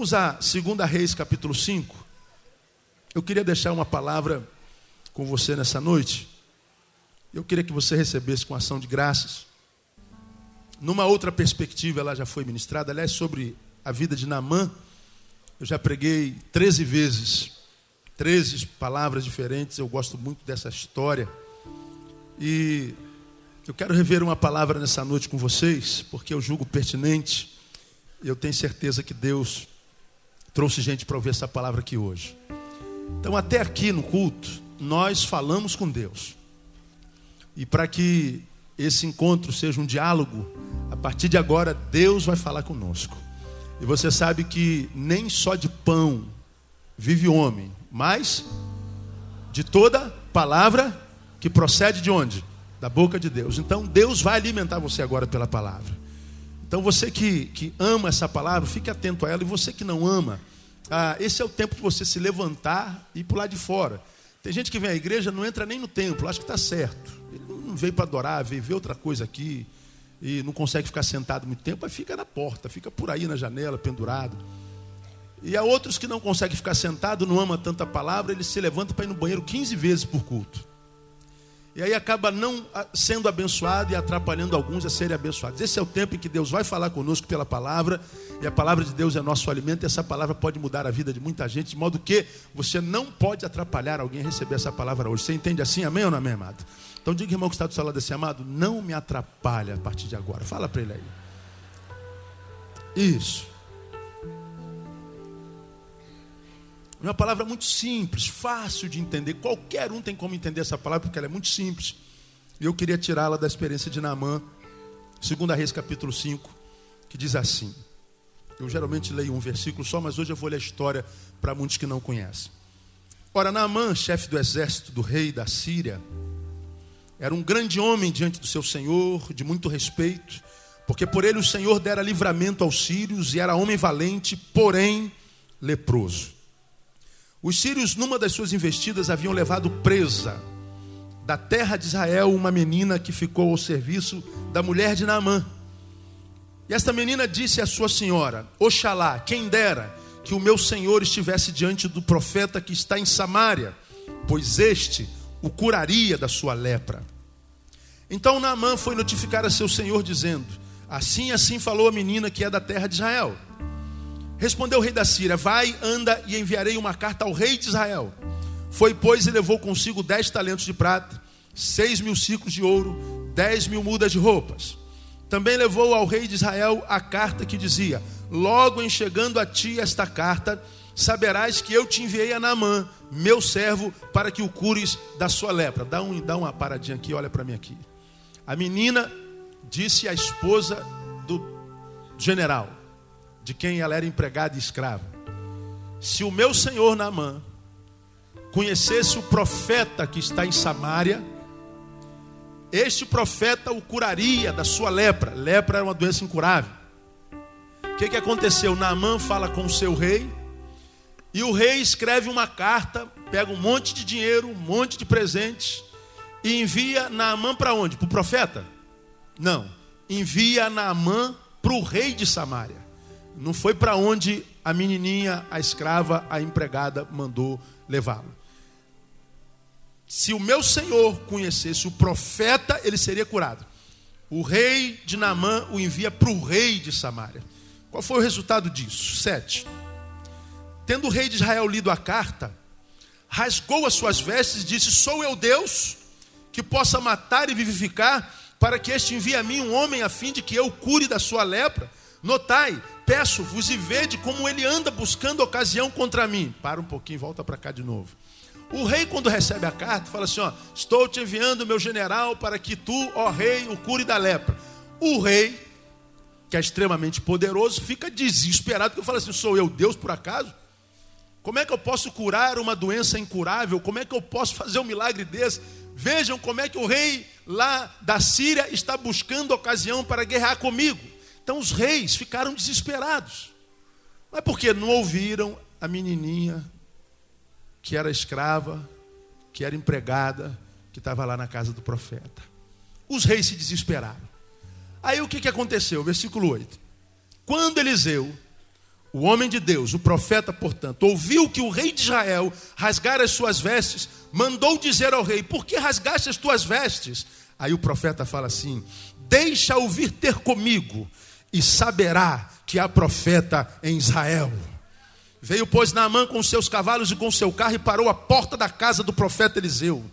Vamos a 2 Reis, capítulo 5. Eu queria deixar uma palavra com você nessa noite. Eu queria que você recebesse com ação de graças. Numa outra perspectiva, ela já foi ministrada, aliás, sobre a vida de Naamã. Eu já preguei 13 vezes, 13 palavras diferentes. Eu gosto muito dessa história. E eu quero rever uma palavra nessa noite com vocês, porque eu julgo pertinente. Eu tenho certeza que Deus trouxe gente para ouvir essa palavra aqui hoje. Então, até aqui no culto, nós falamos com Deus. E para que esse encontro seja um diálogo, a partir de agora, Deus vai falar conosco. E você sabe que nem só de pão vive o homem, mas de toda palavra que procede de onde? Da boca de Deus. Então, Deus vai alimentar você agora pela palavra. Então, você que, que ama essa palavra, fique atento a ela. E você que não ama, ah, esse é o tempo de você se levantar e para de fora. Tem gente que vem à igreja não entra nem no templo, acha que está certo. Ele não veio para adorar, veio ver outra coisa aqui e não consegue ficar sentado muito tempo, aí fica na porta, fica por aí na janela, pendurado. E há outros que não conseguem ficar sentado, não ama tanta palavra, ele se levanta para ir no banheiro 15 vezes por culto. E aí acaba não sendo abençoado e atrapalhando alguns a serem abençoados. Esse é o tempo em que Deus vai falar conosco pela palavra, e a palavra de Deus é nosso alimento, e essa palavra pode mudar a vida de muita gente, de modo que você não pode atrapalhar alguém a receber essa palavra hoje. Você entende assim, amém ou não amém, amado? Então diga, irmão, que está do seu lado assim, amado, não me atrapalha a partir de agora. Fala para ele aí. Isso. Uma palavra muito simples, fácil de entender. Qualquer um tem como entender essa palavra, porque ela é muito simples. E eu queria tirá-la da experiência de Naamã, 2 Reis capítulo 5, que diz assim. Eu geralmente leio um versículo só, mas hoje eu vou ler a história para muitos que não conhecem. Ora, Naamã, chefe do exército do rei da Síria, era um grande homem diante do seu senhor, de muito respeito, porque por ele o senhor dera livramento aos sírios e era homem valente, porém leproso. Os sírios, numa das suas investidas, haviam levado presa da terra de Israel uma menina que ficou ao serviço da mulher de Naamã. E esta menina disse à sua senhora: Oxalá, quem dera que o meu senhor estivesse diante do profeta que está em Samaria, pois este o curaria da sua lepra. Então Naamã foi notificar a seu senhor, dizendo: Assim, assim falou a menina que é da terra de Israel. Respondeu o rei da Síria: Vai, anda e enviarei uma carta ao rei de Israel. Foi, pois, e levou consigo dez talentos de prata, seis mil ciclos de ouro, dez mil mudas de roupas. Também levou ao rei de Israel a carta que dizia: Logo em chegando a ti esta carta, saberás que eu te enviei a Naamã, meu servo, para que o cures da sua lepra. Dá, um, dá uma paradinha aqui, olha para mim aqui. A menina disse à esposa do general: de quem ela era empregada e escrava. Se o meu senhor Naamã conhecesse o profeta que está em Samaria, este profeta o curaria da sua lepra. Lepra era uma doença incurável. O que, que aconteceu? Naamã fala com o seu rei, e o rei escreve uma carta, pega um monte de dinheiro, um monte de presentes, e envia Naamã para onde? Para o profeta? Não. Envia Naamã para o rei de Samaria. Não foi para onde a menininha, a escrava, a empregada mandou levá-lo. Se o meu senhor conhecesse o profeta, ele seria curado. O rei de Naamã o envia para o rei de Samaria. Qual foi o resultado disso? Sete. Tendo o rei de Israel lido a carta, rasgou as suas vestes e disse: Sou eu Deus que possa matar e vivificar, para que este envie a mim um homem a fim de que eu cure da sua lepra. Notai, peço-vos e vede como ele anda buscando ocasião contra mim. Para um pouquinho, volta para cá de novo. O rei, quando recebe a carta, fala assim: ó, Estou te enviando meu general para que tu, ó rei, o cure da lepra. O rei, que é extremamente poderoso, fica desesperado, porque fala assim: Sou eu Deus por acaso? Como é que eu posso curar uma doença incurável? Como é que eu posso fazer um milagre desse? Vejam como é que o rei lá da Síria está buscando ocasião para guerrear comigo. Então os reis ficaram desesperados. Mas porque não ouviram a menininha que era escrava, que era empregada, que estava lá na casa do profeta. Os reis se desesperaram. Aí o que, que aconteceu? Versículo 8. Quando Eliseu, o homem de Deus, o profeta, portanto, ouviu que o rei de Israel rasgara as suas vestes, mandou dizer ao rei: Por que rasgaste as tuas vestes? Aí o profeta fala assim: Deixa-o vir ter comigo, e saberá que há profeta em Israel. Veio, pois, Naamã com seus cavalos e com seu carro e parou à porta da casa do profeta Eliseu.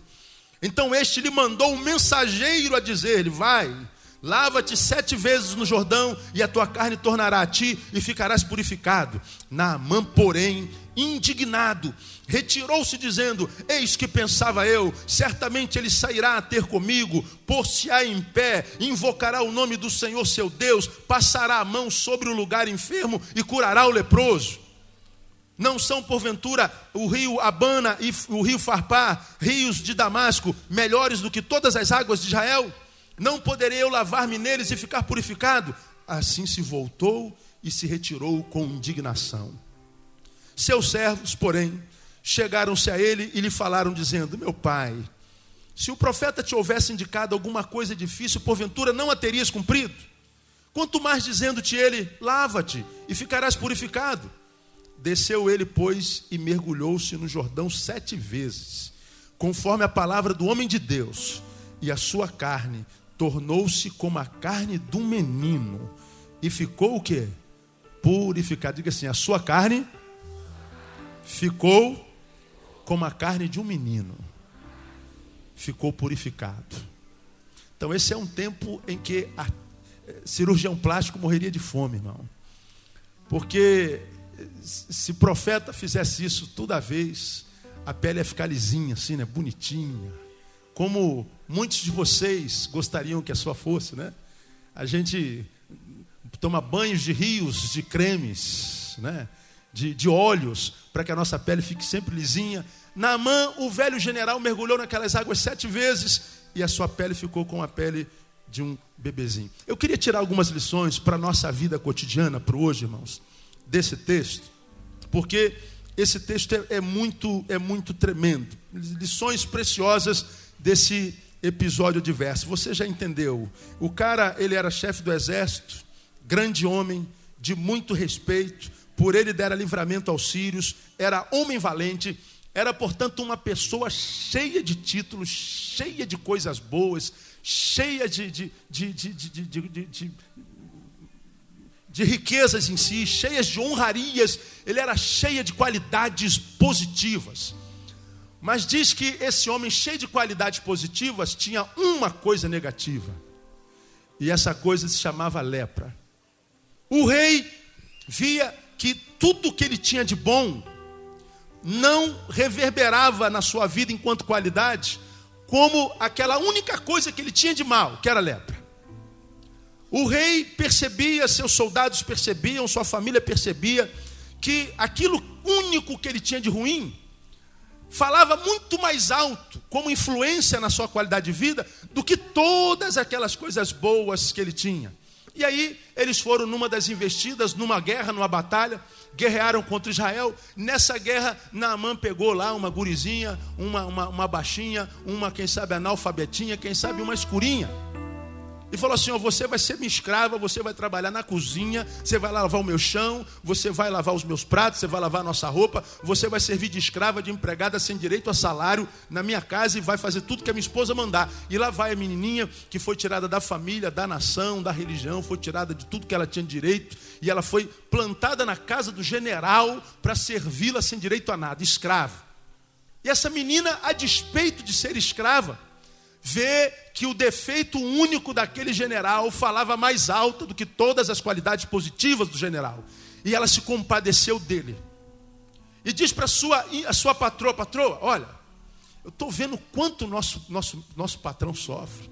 Então este lhe mandou um mensageiro a dizer-lhe: Vai, lava-te sete vezes no Jordão, e a tua carne tornará a ti, e ficarás purificado. Naamã, porém, indignado, retirou-se, dizendo: Eis que pensava eu, certamente ele sairá a ter comigo, por-se-á em pé, invocará o nome do Senhor seu Deus, passará a mão sobre o lugar enfermo e curará o leproso. Não são, porventura, o rio Abana e o rio Farpar, rios de Damasco, melhores do que todas as águas de Israel? Não poderei eu lavar-me neles e ficar purificado? Assim se voltou e se retirou com indignação. Seus servos, porém, chegaram-se a ele e lhe falaram, dizendo: Meu pai, se o profeta te houvesse indicado alguma coisa difícil, porventura não a terias cumprido? Quanto mais dizendo-te ele: Lava-te e ficarás purificado. Desceu ele, pois, e mergulhou-se no Jordão sete vezes, conforme a palavra do homem de Deus, e a sua carne tornou-se como a carne de um menino, e ficou o que? Purificado. Diga assim: a sua carne ficou como a carne de um menino, ficou purificado. Então, esse é um tempo em que a eh, cirurgião plástico morreria de fome, irmão. Porque se profeta fizesse isso toda vez, a pele ia ficar lisinha, assim, né? Bonitinha. Como muitos de vocês gostariam que a sua fosse, né? A gente toma banhos de rios, de cremes, né? De, de óleos, para que a nossa pele fique sempre lisinha. Naamã, o velho general, mergulhou naquelas águas sete vezes e a sua pele ficou com a pele de um bebezinho. Eu queria tirar algumas lições para a nossa vida cotidiana, para hoje, irmãos desse texto, porque esse texto é, é, muito, é muito tremendo. Lições preciosas desse episódio diverso. Você já entendeu? O cara, ele era chefe do exército, grande homem, de muito respeito, por ele dera livramento aos sírios, era homem valente, era, portanto, uma pessoa cheia de títulos, cheia de coisas boas, cheia de, de, de, de de riquezas em si, cheias de honrarias, ele era cheia de qualidades positivas. Mas diz que esse homem cheio de qualidades positivas tinha uma coisa negativa. E essa coisa se chamava lepra. O rei via que tudo que ele tinha de bom não reverberava na sua vida enquanto qualidade, como aquela única coisa que ele tinha de mal, que era lepra. O rei percebia, seus soldados percebiam, sua família percebia que aquilo único que ele tinha de ruim falava muito mais alto como influência na sua qualidade de vida do que todas aquelas coisas boas que ele tinha. E aí eles foram numa das investidas, numa guerra, numa batalha, guerrearam contra Israel. Nessa guerra, Naamã pegou lá uma gurizinha, uma, uma, uma baixinha, uma, quem sabe, analfabetinha, quem sabe, uma escurinha. E falou assim: ó, você vai ser minha escrava, você vai trabalhar na cozinha, você vai lavar o meu chão, você vai lavar os meus pratos, você vai lavar a nossa roupa, você vai servir de escrava, de empregada sem direito a salário na minha casa e vai fazer tudo que a minha esposa mandar. E lá vai a menininha que foi tirada da família, da nação, da religião, foi tirada de tudo que ela tinha direito e ela foi plantada na casa do general para servi-la sem direito a nada, escrava. E essa menina, a despeito de ser escrava, vê que o defeito único daquele general falava mais alto do que todas as qualidades positivas do general. E ela se compadeceu dele. E diz para a sua, a sua patroa, patroa, olha, eu estou vendo quanto nosso, nosso, nosso patrão sofre.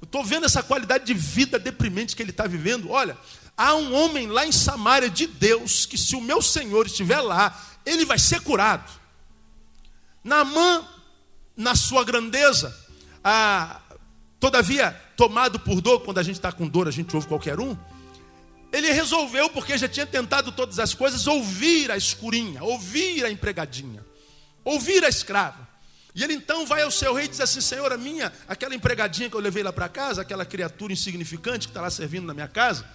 Eu estou vendo essa qualidade de vida deprimente que ele está vivendo. Olha, há um homem lá em Samaria de Deus que, se o meu Senhor estiver lá, ele vai ser curado. Naamã, na sua grandeza, ah, todavia, tomado por dor, quando a gente está com dor, a gente ouve qualquer um. Ele resolveu, porque já tinha tentado todas as coisas, ouvir a escurinha, ouvir a empregadinha, ouvir a escrava. E ele então vai ao seu rei e diz assim: Senhora minha, aquela empregadinha que eu levei lá para casa, aquela criatura insignificante que está lá servindo na minha casa,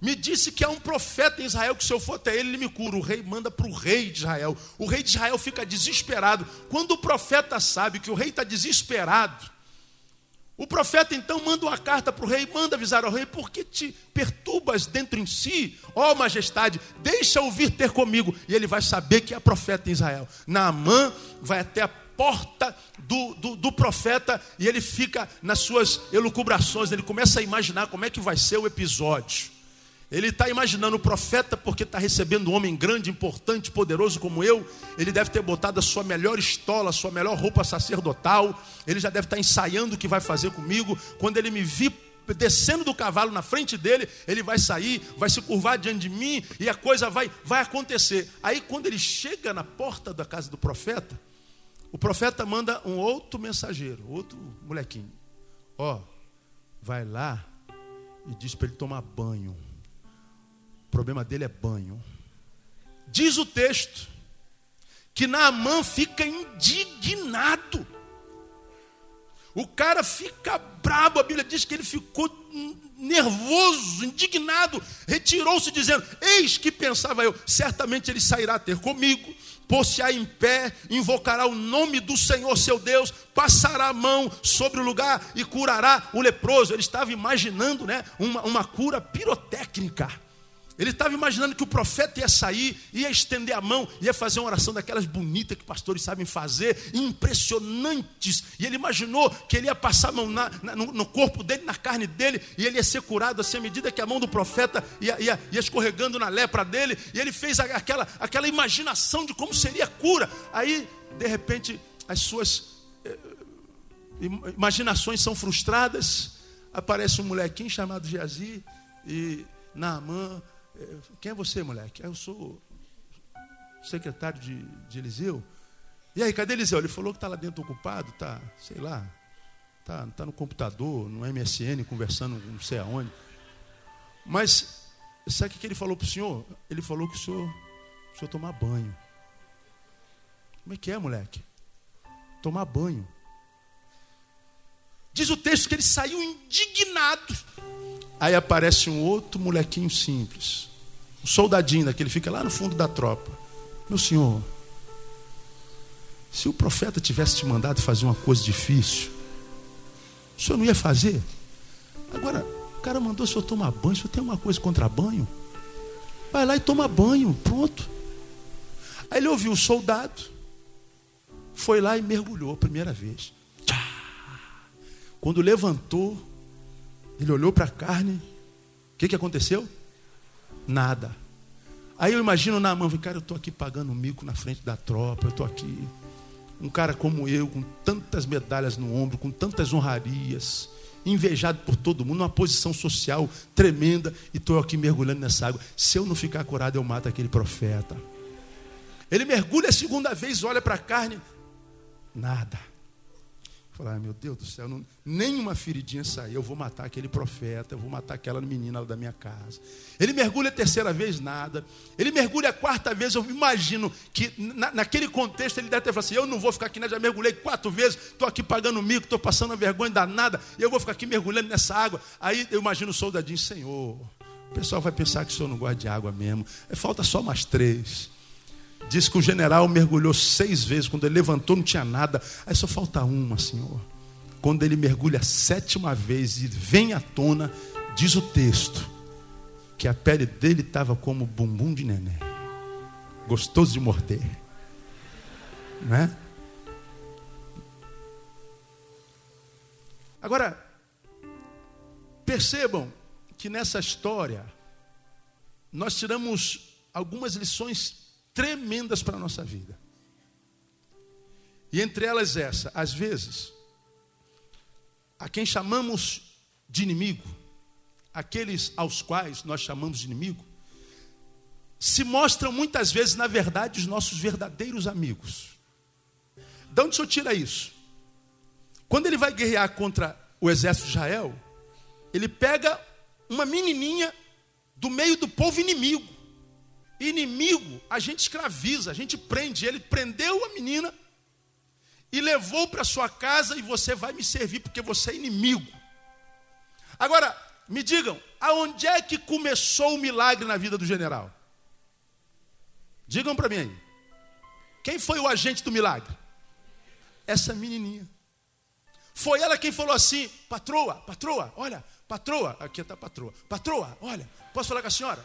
me disse que há um profeta em Israel que se eu for até ele, ele me cura. O rei manda para o rei de Israel. O rei de Israel fica desesperado. Quando o profeta sabe que o rei está desesperado, o profeta então manda uma carta para o rei, manda avisar ao rei, por que te perturbas dentro em si, ó majestade, deixa ouvir ter comigo. E ele vai saber que é profeta em Israel. Naamã vai até a porta do, do, do, profeta e ele fica nas suas elucubrações, ele começa a imaginar como é que vai ser o episódio. Ele está imaginando o profeta, porque está recebendo um homem grande, importante, poderoso como eu. Ele deve ter botado a sua melhor estola, a sua melhor roupa sacerdotal. Ele já deve estar tá ensaiando o que vai fazer comigo. Quando ele me vir descendo do cavalo na frente dele, ele vai sair, vai se curvar diante de mim e a coisa vai, vai acontecer. Aí, quando ele chega na porta da casa do profeta, o profeta manda um outro mensageiro, outro molequinho. Ó, vai lá e diz para ele tomar banho problema dele é banho. Diz o texto que Naamã fica indignado. O cara fica brabo, a Bíblia diz que ele ficou nervoso, indignado, retirou-se dizendo: Eis que pensava eu, certamente ele sairá a ter comigo, pôr-se-á em pé, invocará o nome do Senhor seu Deus, passará a mão sobre o lugar e curará o leproso. Ele estava imaginando né, uma, uma cura pirotécnica. Ele estava imaginando que o profeta ia sair, ia estender a mão, ia fazer uma oração daquelas bonitas que pastores sabem fazer, impressionantes. E ele imaginou que ele ia passar a mão na, na, no, corpo dele, na carne dele, e ele ia ser curado assim, à medida que a mão do profeta ia, ia, ia escorregando na lepra dele. E ele fez aquela, aquela imaginação de como seria a cura. Aí, de repente, as suas eh, imaginações são frustradas. Aparece um molequinho chamado Geazi e Naamã quem é você, moleque? Eu sou secretário de, de Eliseu. E aí, cadê Eliseu? Ele falou que está lá dentro ocupado, está, sei lá, está tá no computador, no MSN, conversando não sei aonde. Mas, sabe o que ele falou para o senhor? Ele falou que o senhor, o senhor tomar banho. Como é que é, moleque? Tomar banho. Diz o texto que ele saiu indignado. Aí aparece um outro molequinho simples, um soldadinho daquele, fica lá no fundo da tropa. Meu senhor, se o profeta tivesse te mandado fazer uma coisa difícil, o senhor não ia fazer? Agora, o cara mandou o senhor tomar banho, o senhor tem uma coisa contra banho? Vai lá e toma banho, pronto. Aí ele ouviu o soldado, foi lá e mergulhou a primeira vez. Quando levantou, ele olhou para a carne. O que, que aconteceu? Nada. Aí eu imagino na mão, cara, eu estou aqui pagando mico na frente da tropa, eu estou aqui. Um cara como eu, com tantas medalhas no ombro, com tantas honrarias, invejado por todo mundo, numa posição social tremenda, e estou aqui mergulhando nessa água. Se eu não ficar curado, eu mato aquele profeta. Ele mergulha a segunda vez, olha para a carne, nada. Falar, meu Deus do céu, não, nenhuma feridinha saiu. Eu vou matar aquele profeta, eu vou matar aquela menina lá da minha casa. Ele mergulha a terceira vez, nada. Ele mergulha a quarta vez. Eu imagino que na, naquele contexto ele deve ter falado assim: Eu não vou ficar aqui, né? já mergulhei quatro vezes, estou aqui pagando mico, estou passando a vergonha danada, eu vou ficar aqui mergulhando nessa água. Aí eu imagino o soldadinho: Senhor, o pessoal vai pensar que o senhor não gosta de água mesmo. É, falta só mais três. Diz que o general mergulhou seis vezes, quando ele levantou não tinha nada. Aí só falta uma, Senhor. Quando ele mergulha a sétima vez e vem à tona, diz o texto, que a pele dele estava como bumbum de neném. Gostoso de morder. Né? Agora, percebam que nessa história nós tiramos algumas lições tremendas para a nossa vida. E entre elas essa, às vezes, a quem chamamos de inimigo, aqueles aos quais nós chamamos de inimigo, se mostram muitas vezes, na verdade, os nossos verdadeiros amigos. De onde o senhor tira isso? Quando ele vai guerrear contra o exército de Israel, ele pega uma menininha do meio do povo inimigo. Inimigo, a gente escraviza, a gente prende. Ele prendeu a menina e levou para sua casa e você vai me servir porque você é inimigo. Agora, me digam, aonde é que começou o milagre na vida do general? Digam para mim. Quem foi o agente do milagre? Essa menininha. Foi ela quem falou assim: patroa, patroa, olha, patroa, aqui está patroa, patroa, olha, posso falar com a senhora?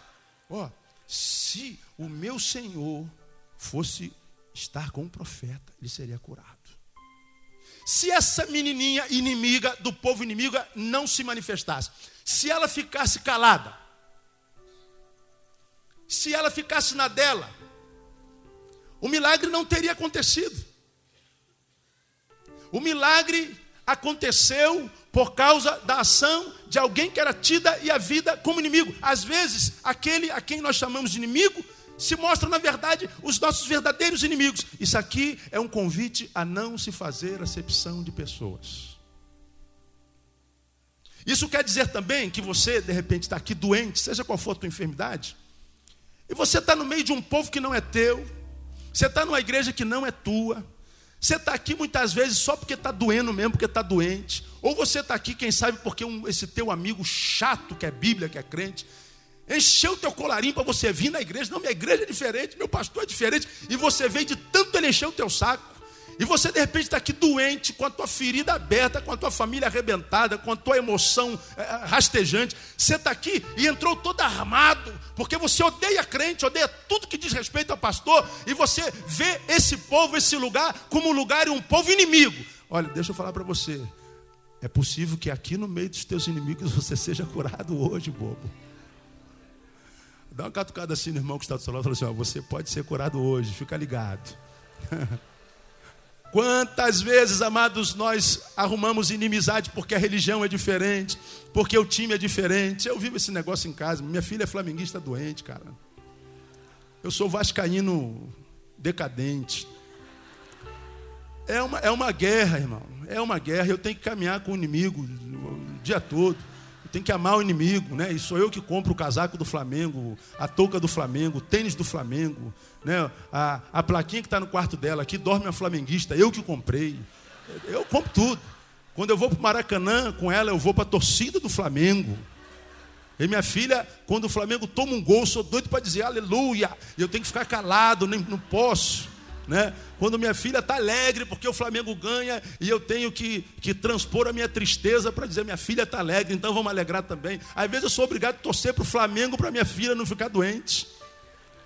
Ó, oh, se o meu senhor fosse estar com o profeta, ele seria curado. Se essa menininha inimiga do povo inimigo não se manifestasse, se ela ficasse calada, se ela ficasse na dela, o milagre não teria acontecido. O milagre aconteceu por causa da ação de alguém que era tida e a vida como inimigo. Às vezes, aquele a quem nós chamamos de inimigo se mostra, na verdade, os nossos verdadeiros inimigos. Isso aqui é um convite a não se fazer acepção de pessoas. Isso quer dizer também que você, de repente, está aqui doente, seja qual for a tua enfermidade, e você está no meio de um povo que não é teu, você está numa igreja que não é tua, você está aqui muitas vezes só porque está doendo mesmo, porque está doente. Ou você está aqui, quem sabe, porque um, esse teu amigo chato que é Bíblia, que é crente, encheu o teu colarinho para você vir na igreja. Não, minha igreja é diferente, meu pastor é diferente. E você veio de tanto ele encher o teu saco. E você de repente está aqui doente, com a tua ferida aberta, com a tua família arrebentada, com a tua emoção é, rastejante. Você está aqui e entrou todo armado, porque você odeia crente, odeia tudo que diz respeito ao pastor, e você vê esse povo, esse lugar, como um lugar e um povo inimigo. Olha, deixa eu falar para você. É possível que aqui no meio dos teus inimigos você seja curado hoje, bobo. Dá uma catucada assim no irmão que está do seu lado e fala assim: ó, você pode ser curado hoje, fica ligado. Quantas vezes, amados, nós arrumamos inimizade porque a religião é diferente, porque o time é diferente. Eu vivo esse negócio em casa. Minha filha é flamenguista doente, cara. Eu sou vascaíno decadente. É uma, é uma guerra, irmão. É uma guerra. Eu tenho que caminhar com o inimigo o dia todo tem que amar o inimigo, né? E sou eu que compro o casaco do Flamengo, a touca do Flamengo, o tênis do Flamengo, né? A, a plaquinha que está no quarto dela, aqui dorme a flamenguista, eu que comprei. Eu compro tudo. Quando eu vou para o Maracanã com ela, eu vou para a torcida do Flamengo. E minha filha, quando o Flamengo toma um gol, sou doido para dizer aleluia. E eu tenho que ficar calado, nem não posso né? Quando minha filha está alegre porque o Flamengo ganha e eu tenho que, que transpor a minha tristeza para dizer minha filha está alegre, então vamos alegrar também. Às vezes eu sou obrigado a torcer para o Flamengo para minha filha não ficar doente.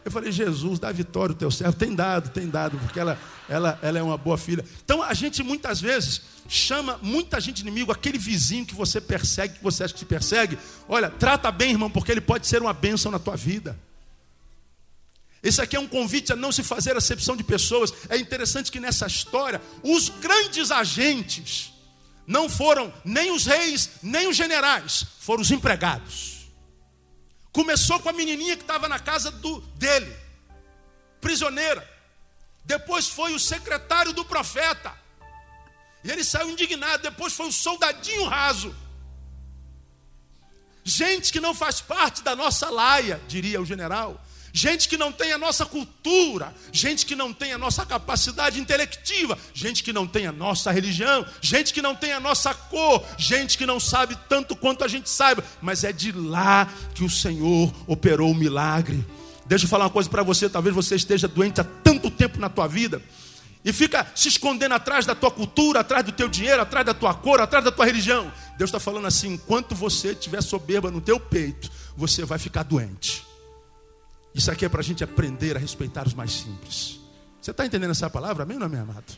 Eu falei, Jesus, dá vitória o teu servo. Tem dado, tem dado, porque ela, ela, ela é uma boa filha. Então a gente muitas vezes chama muita gente inimigo, aquele vizinho que você persegue, que você acha que te persegue. Olha, trata bem, irmão, porque ele pode ser uma bênção na tua vida. Esse aqui é um convite a não se fazer acepção de pessoas. É interessante que nessa história, os grandes agentes não foram nem os reis, nem os generais, foram os empregados. Começou com a menininha que estava na casa do, dele, prisioneira. Depois foi o secretário do profeta. E ele saiu indignado. Depois foi o soldadinho raso. Gente que não faz parte da nossa laia, diria o general gente que não tem a nossa cultura, gente que não tem a nossa capacidade intelectiva, gente que não tem a nossa religião, gente que não tem a nossa cor, gente que não sabe tanto quanto a gente sabe, mas é de lá que o Senhor operou o milagre. Deixa eu falar uma coisa para você, talvez você esteja doente há tanto tempo na tua vida e fica se escondendo atrás da tua cultura, atrás do teu dinheiro, atrás da tua cor, atrás da tua religião. Deus está falando assim: enquanto você tiver soberba no teu peito, você vai ficar doente. Isso aqui é para a gente aprender a respeitar os mais simples. Você está entendendo essa palavra? Amém ou não, meu amado?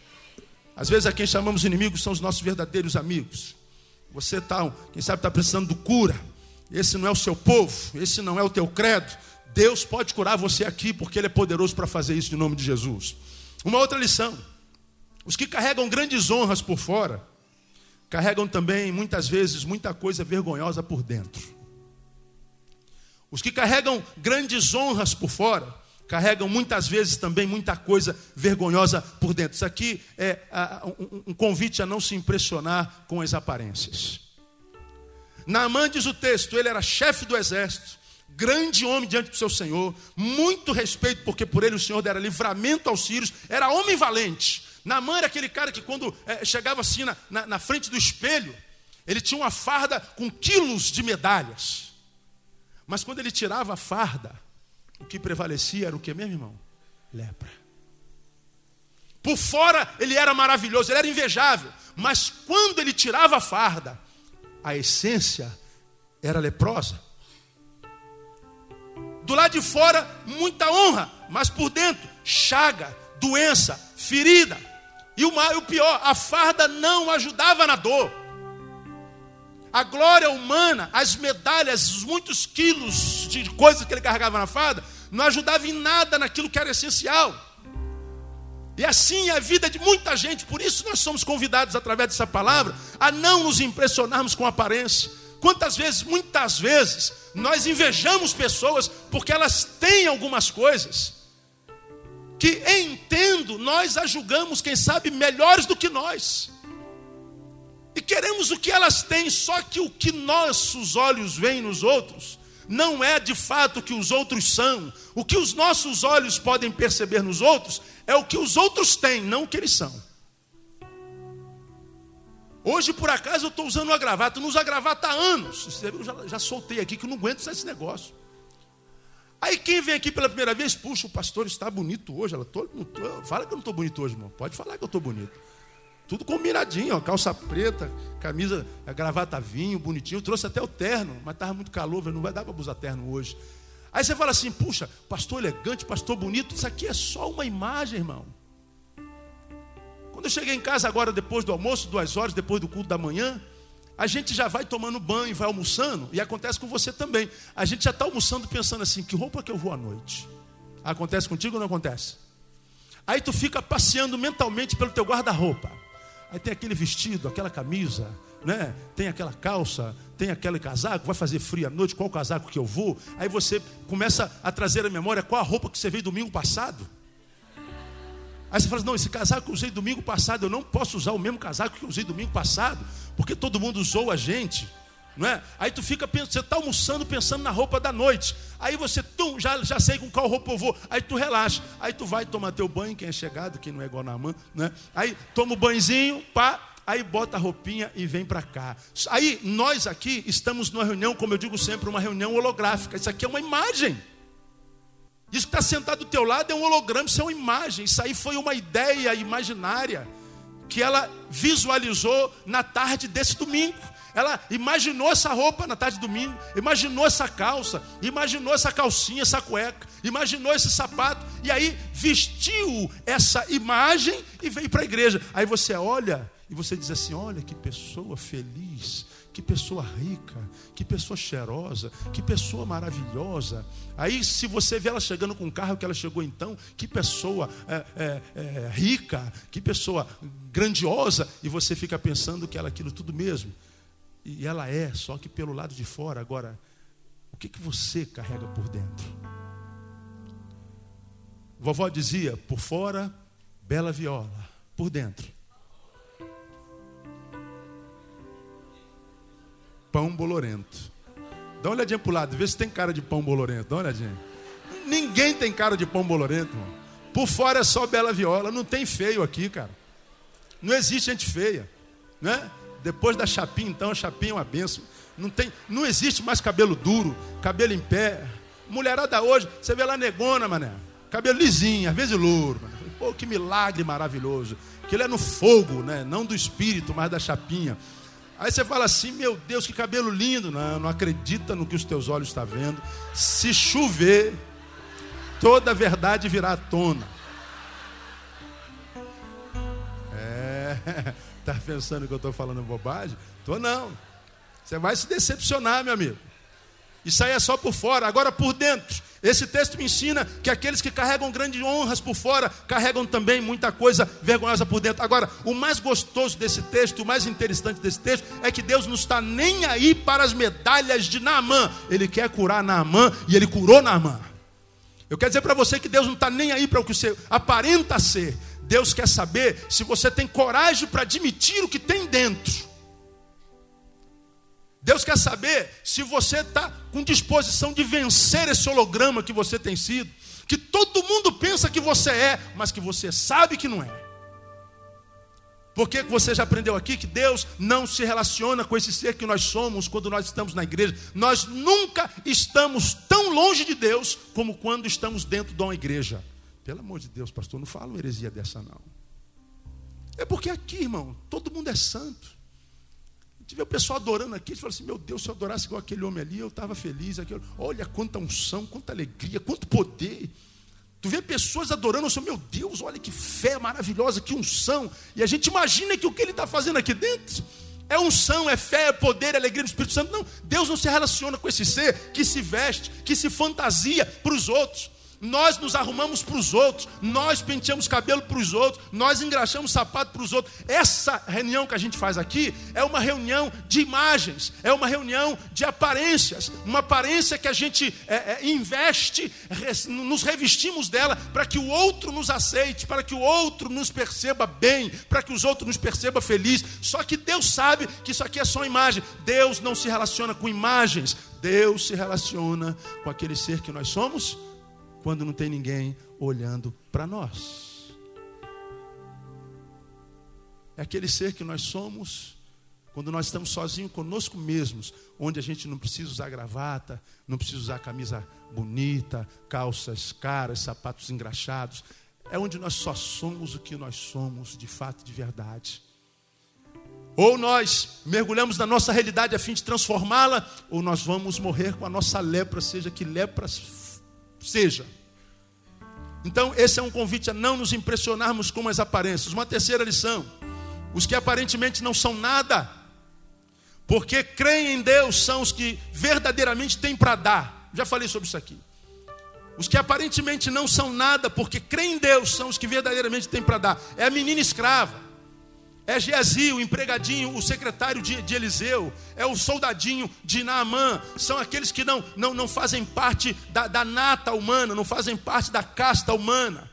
Às vezes a quem chamamos inimigos são os nossos verdadeiros amigos. Você está, quem sabe, está precisando do cura. Esse não é o seu povo, esse não é o teu credo. Deus pode curar você aqui, porque Ele é poderoso para fazer isso em nome de Jesus. Uma outra lição: os que carregam grandes honras por fora carregam também, muitas vezes, muita coisa vergonhosa por dentro. Os que carregam grandes honras por fora, carregam muitas vezes também muita coisa vergonhosa por dentro. Isso aqui é um convite a não se impressionar com as aparências. Naamã diz o texto, ele era chefe do exército, grande homem diante do seu Senhor, muito respeito, porque por ele o Senhor dera livramento aos sírios, era homem valente. Naamã era aquele cara que quando é, chegava assim na, na, na frente do espelho, ele tinha uma farda com quilos de medalhas. Mas quando ele tirava a farda, o que prevalecia era o que mesmo, irmão? Lepra. Por fora ele era maravilhoso, ele era invejável, mas quando ele tirava a farda, a essência era leprosa. Do lado de fora, muita honra, mas por dentro, chaga, doença, ferida. E o pior, a farda não ajudava na dor. A glória humana, as medalhas, os muitos quilos de coisas que ele carregava na farda, não ajudava em nada naquilo que era essencial. E assim é a vida de muita gente, por isso nós somos convidados através dessa palavra a não nos impressionarmos com aparência. Quantas vezes, muitas vezes, nós invejamos pessoas porque elas têm algumas coisas que, entendo, nós a julgamos, quem sabe, melhores do que nós. E queremos o que elas têm, só que o que nossos olhos veem nos outros não é de fato o que os outros são. O que os nossos olhos podem perceber nos outros é o que os outros têm, não o que eles são. Hoje, por acaso, eu estou usando uma gravata. Eu não uso a gravata há anos. Eu já, já soltei aqui que eu não aguento usar esse negócio. Aí quem vem aqui pela primeira vez, puxa, o pastor está bonito hoje. Ela, tô, tô, fala que eu não estou bonito hoje, irmão. Pode falar que eu estou bonito. Tudo combinadinho, ó, calça preta, camisa, gravata vinho, bonitinho. Trouxe até o terno, mas estava muito calor, não vai dar para usar terno hoje. Aí você fala assim, puxa, pastor elegante, pastor bonito, isso aqui é só uma imagem, irmão. Quando eu cheguei em casa agora, depois do almoço, duas horas, depois do culto da manhã, a gente já vai tomando banho, vai almoçando, e acontece com você também. A gente já está almoçando pensando assim, que roupa que eu vou à noite? Acontece contigo ou não acontece? Aí tu fica passeando mentalmente pelo teu guarda-roupa. Aí tem aquele vestido, aquela camisa, né? Tem aquela calça, tem aquele casaco, vai fazer frio à noite, qual casaco que eu vou? Aí você começa a trazer à memória qual a roupa que você veio domingo passado. Aí você fala assim, não, esse casaco que eu usei domingo passado, eu não posso usar o mesmo casaco que eu usei domingo passado, porque todo mundo usou a gente. Não é? Aí tu fica pensando, você está almoçando pensando na roupa da noite. Aí você, já, já sei com qual roupa eu vou. Aí tu relaxa. Aí tu vai tomar teu banho, quem é chegado, quem não é igual na mão, né? Aí toma o banhozinho, pá, aí bota a roupinha e vem para cá. Aí nós aqui estamos numa reunião, como eu digo sempre, uma reunião holográfica. Isso aqui é uma imagem. Isso que está sentado do teu lado é um holograma, isso é uma imagem. Isso aí foi uma ideia imaginária que ela visualizou na tarde desse domingo. Ela imaginou essa roupa na tarde de domingo, imaginou essa calça, imaginou essa calcinha, essa cueca, imaginou esse sapato, e aí vestiu essa imagem e veio para a igreja. Aí você olha e você diz assim: olha que pessoa feliz, que pessoa rica, que pessoa cheirosa, que pessoa maravilhosa. Aí, se você vê ela chegando com o carro que ela chegou então, que pessoa é, é, é, rica, que pessoa grandiosa, e você fica pensando que ela aquilo tudo mesmo. E ela é, só que pelo lado de fora. Agora, o que, que você carrega por dentro? Vovó dizia: por fora, bela viola, por dentro. Pão bolorento. Dá uma olhadinha para o lado, vê se tem cara de pão bolorento. Dá uma olhadinha. Ninguém tem cara de pão bolorento, irmão. Por fora é só bela viola. Não tem feio aqui, cara. Não existe gente feia. Né? Depois da chapinha, então, a chapinha é uma benção. Não, tem, não existe mais cabelo duro, cabelo em pé. Mulherada hoje, você vê lá negona, mané. Cabelo lisinho, às vezes louro. Mané. Pô, que milagre maravilhoso. Que ele é no fogo, né? não do espírito, mas da chapinha. Aí você fala assim, meu Deus, que cabelo lindo. Não, não acredita no que os teus olhos estão vendo. Se chover, toda a verdade virá à tona. É. Está pensando que eu estou falando bobagem? Estou não. Você vai se decepcionar, meu amigo. Isso aí é só por fora. Agora por dentro. Esse texto me ensina que aqueles que carregam grandes honras por fora, carregam também muita coisa vergonhosa por dentro. Agora, o mais gostoso desse texto, o mais interessante desse texto, é que Deus não está nem aí para as medalhas de Naamã. Ele quer curar Naamã e ele curou Naamã. Eu quero dizer para você que Deus não está nem aí para o que você aparenta ser. Deus quer saber se você tem coragem para admitir o que tem dentro. Deus quer saber se você está com disposição de vencer esse holograma que você tem sido, que todo mundo pensa que você é, mas que você sabe que não é. Porque você já aprendeu aqui que Deus não se relaciona com esse ser que nós somos quando nós estamos na igreja. Nós nunca estamos tão longe de Deus como quando estamos dentro de uma igreja. Pelo amor de Deus, pastor, não fala uma heresia dessa não. É porque aqui, irmão, todo mundo é santo. Tive o pessoal adorando aqui, falou assim: Meu Deus, se eu adorasse igual aquele homem ali, eu estava feliz. Aquilo. Olha quanta unção, quanta alegria, quanto poder. Tu vê pessoas adorando, assim, meu Deus, olha que fé maravilhosa, que unção. E a gente imagina que o que ele está fazendo aqui dentro é unção, é fé, é poder, é alegria do Espírito Santo. Não, Deus não se relaciona com esse ser que se veste, que se fantasia para os outros. Nós nos arrumamos para os outros, nós penteamos cabelo para os outros, nós engraxamos sapato para os outros. Essa reunião que a gente faz aqui é uma reunião de imagens, é uma reunião de aparências, uma aparência que a gente é, é, investe, nos revestimos dela para que o outro nos aceite, para que o outro nos perceba bem, para que os outros nos percebam felizes. Só que Deus sabe que isso aqui é só imagem. Deus não se relaciona com imagens, Deus se relaciona com aquele ser que nós somos quando não tem ninguém olhando para nós. É aquele ser que nós somos quando nós estamos sozinhos conosco mesmos, onde a gente não precisa usar gravata, não precisa usar camisa bonita, calças caras, sapatos engraxados. É onde nós só somos o que nós somos de fato, de verdade. Ou nós mergulhamos na nossa realidade a fim de transformá-la, ou nós vamos morrer com a nossa lepra, seja que lepras seja. Então, esse é um convite a não nos impressionarmos com as aparências. Uma terceira lição: os que aparentemente não são nada, porque creem em Deus, são os que verdadeiramente têm para dar. Já falei sobre isso aqui. Os que aparentemente não são nada, porque creem em Deus, são os que verdadeiramente têm para dar. É a menina escrava. É Geazi, o empregadinho, o secretário de, de, Eliseu, é o soldadinho de Naamã, são aqueles que não, não, não fazem parte da, da nata humana, não fazem parte da casta humana.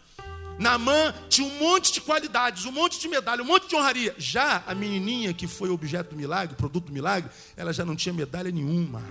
Naamã tinha um monte de qualidades, um monte de medalha, um monte de honraria. Já a menininha que foi objeto do milagre, produto do milagre, ela já não tinha medalha nenhuma,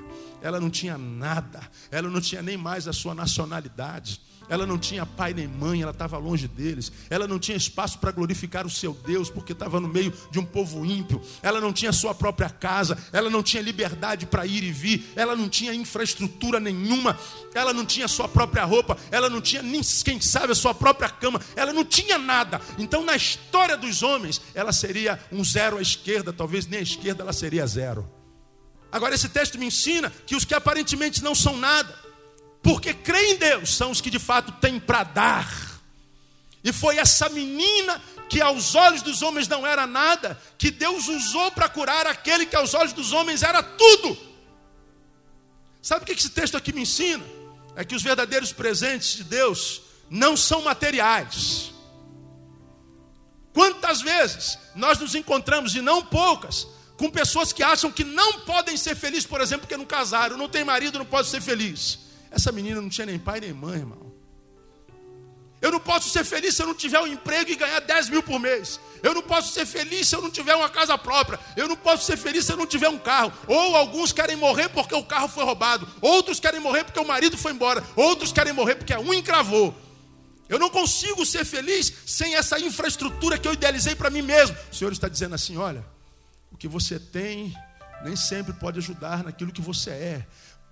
ela não tinha nada, ela não tinha nem mais a sua nacionalidade. Ela não tinha pai nem mãe, ela estava longe deles. Ela não tinha espaço para glorificar o seu Deus, porque estava no meio de um povo ímpio. Ela não tinha sua própria casa. Ela não tinha liberdade para ir e vir. Ela não tinha infraestrutura nenhuma. Ela não tinha sua própria roupa. Ela não tinha nem, quem sabe, a sua própria cama. Ela não tinha nada. Então, na história dos homens, ela seria um zero à esquerda. Talvez nem à esquerda ela seria zero. Agora, esse texto me ensina que os que aparentemente não são nada porque creem em Deus, são os que de fato têm para dar. E foi essa menina que aos olhos dos homens não era nada, que Deus usou para curar aquele que aos olhos dos homens era tudo. Sabe o que esse texto aqui me ensina? É que os verdadeiros presentes de Deus não são materiais. Quantas vezes nós nos encontramos, e não poucas, com pessoas que acham que não podem ser felizes, por exemplo, porque não casaram, não tem marido, não pode ser feliz. Essa menina não tinha nem pai nem mãe, irmão. Eu não posso ser feliz se eu não tiver um emprego e ganhar 10 mil por mês. Eu não posso ser feliz se eu não tiver uma casa própria. Eu não posso ser feliz se eu não tiver um carro. Ou alguns querem morrer porque o carro foi roubado. Outros querem morrer porque o marido foi embora. Outros querem morrer porque a unha encravou. Eu não consigo ser feliz sem essa infraestrutura que eu idealizei para mim mesmo. O Senhor está dizendo assim: olha, o que você tem nem sempre pode ajudar naquilo que você é.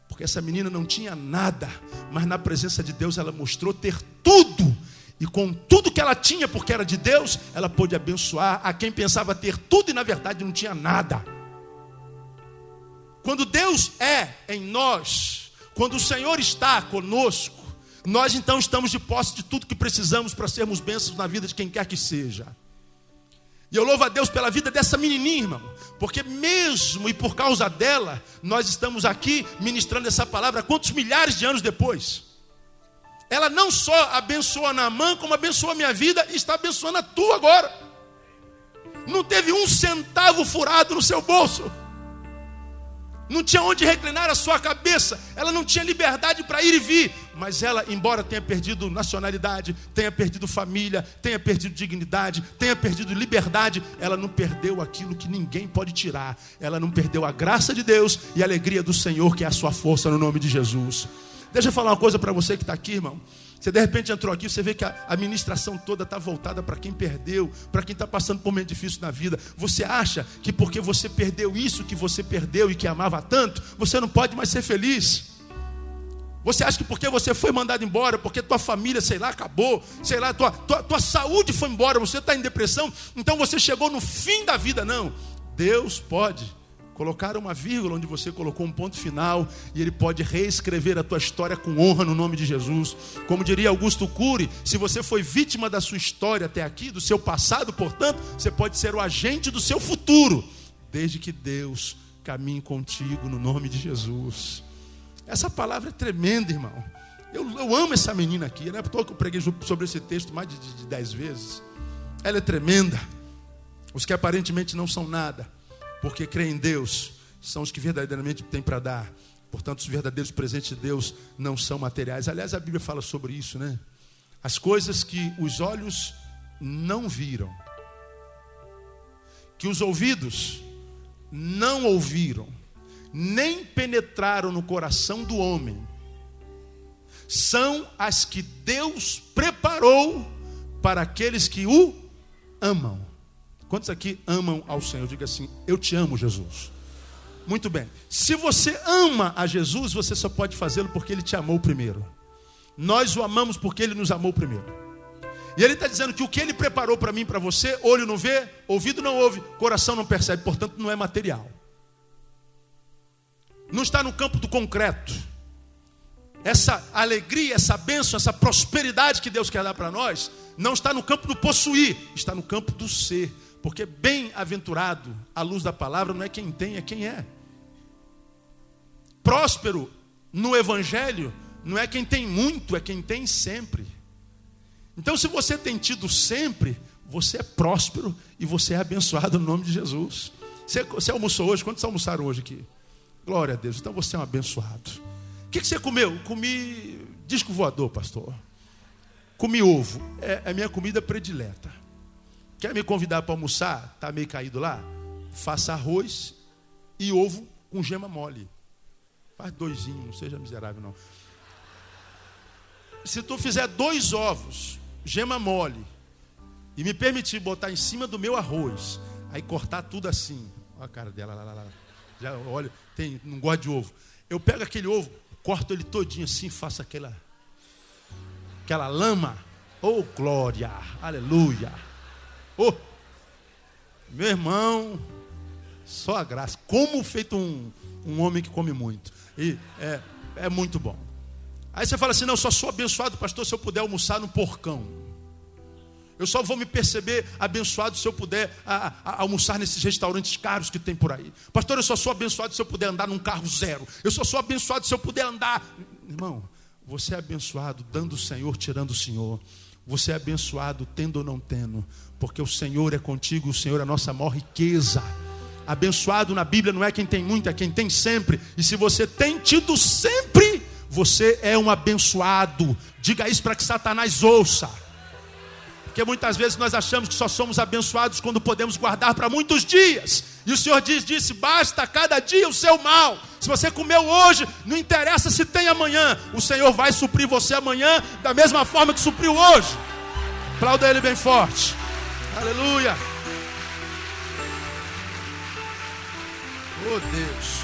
Porque essa menina não tinha nada, mas na presença de Deus ela mostrou ter tudo. E com tudo que ela tinha, porque era de Deus, ela pôde abençoar a quem pensava ter tudo e na verdade não tinha nada. Quando Deus é em nós, quando o Senhor está conosco, nós então estamos de posse de tudo que precisamos para sermos bênçãos na vida de quem quer que seja. E eu louvo a Deus pela vida dessa menininha, irmão, porque mesmo e por causa dela, nós estamos aqui ministrando essa palavra quantos milhares de anos depois? ela não só abençoou a Naamã, como abençoou a minha vida e está abençoando a tua agora. Não teve um centavo furado no seu bolso não tinha onde reclinar a sua cabeça, ela não tinha liberdade para ir e vir, mas ela, embora tenha perdido nacionalidade, tenha perdido família, tenha perdido dignidade, tenha perdido liberdade, ela não perdeu aquilo que ninguém pode tirar, ela não perdeu a graça de Deus e a alegria do Senhor, que é a sua força no nome de Jesus. Deixa eu falar uma coisa para você que está aqui, irmão. Você de repente entrou aqui, você vê que a administração toda está voltada para quem perdeu, para quem está passando por um momento difícil na vida. Você acha que porque você perdeu isso que você perdeu e que amava tanto, você não pode mais ser feliz? Você acha que porque você foi mandado embora, porque tua família, sei lá, acabou, sei lá, tua, tua, tua saúde foi embora, você está em depressão, então você chegou no fim da vida? Não. Deus pode colocar uma vírgula onde você colocou um ponto final e ele pode reescrever a tua história com honra no nome de Jesus. Como diria Augusto Cury, se você foi vítima da sua história até aqui, do seu passado, portanto, você pode ser o agente do seu futuro, desde que Deus caminhe contigo no nome de Jesus. Essa palavra é tremenda, irmão. Eu, eu amo essa menina aqui, né? Porque eu preguei sobre esse texto mais de, de, de dez vezes. Ela é tremenda. Os que aparentemente não são nada porque creem em Deus, são os que verdadeiramente têm para dar. Portanto, os verdadeiros presentes de Deus não são materiais. Aliás, a Bíblia fala sobre isso, né? As coisas que os olhos não viram, que os ouvidos não ouviram, nem penetraram no coração do homem, são as que Deus preparou para aqueles que o amam. Quantos aqui amam ao Senhor? Diga assim: Eu te amo, Jesus. Muito bem. Se você ama a Jesus, você só pode fazê-lo porque Ele te amou primeiro. Nós o amamos porque Ele nos amou primeiro. E Ele está dizendo que o que Ele preparou para mim, para você, olho não vê, ouvido não ouve, coração não percebe, portanto não é material. Não está no campo do concreto. Essa alegria, essa bênção, essa prosperidade que Deus quer dar para nós, não está no campo do possuir, está no campo do ser. Porque bem-aventurado, à luz da palavra, não é quem tem, é quem é. Próspero no Evangelho, não é quem tem muito, é quem tem sempre. Então, se você tem tido sempre, você é próspero e você é abençoado no nome de Jesus. Você, você almoçou hoje? Quantos almoçaram hoje aqui? Glória a Deus. Então você é um abençoado. O que, que você comeu? Comi disco voador, pastor. Comi ovo. É, é a minha comida predileta. Quer me convidar para almoçar? Está meio caído lá? Faça arroz e ovo com gema mole. Faz doisinho, não seja miserável não. Se tu fizer dois ovos, gema mole, e me permitir botar em cima do meu arroz, aí cortar tudo assim. Olha a cara dela lá, lá, lá. Já olha, tem, não gosta de ovo. Eu pego aquele ovo, corto ele todinho assim, faço aquela aquela lama. Oh glória, aleluia. Oh, meu irmão, só a graça. Como feito um, um homem que come muito. E é, é muito bom. Aí você fala assim: não, eu só sou abençoado, pastor, se eu puder almoçar no porcão. Eu só vou me perceber abençoado se eu puder a, a, almoçar nesses restaurantes caros que tem por aí. Pastor, eu só sou abençoado se eu puder andar num carro zero. Eu só sou abençoado se eu puder andar. Irmão, você é abençoado dando o Senhor, tirando o Senhor. Você é abençoado tendo ou não tendo porque o Senhor é contigo, o Senhor é a nossa maior riqueza. Abençoado na Bíblia não é quem tem muito, é quem tem sempre. E se você tem tido sempre, você é um abençoado. Diga isso para que Satanás ouça. Porque muitas vezes nós achamos que só somos abençoados quando podemos guardar para muitos dias. E o Senhor diz, disse: basta cada dia o seu mal. Se você comeu hoje, não interessa se tem amanhã. O Senhor vai suprir você amanhã da mesma forma que supriu hoje. Aplauda ele bem forte. Aleluia. Oh Deus.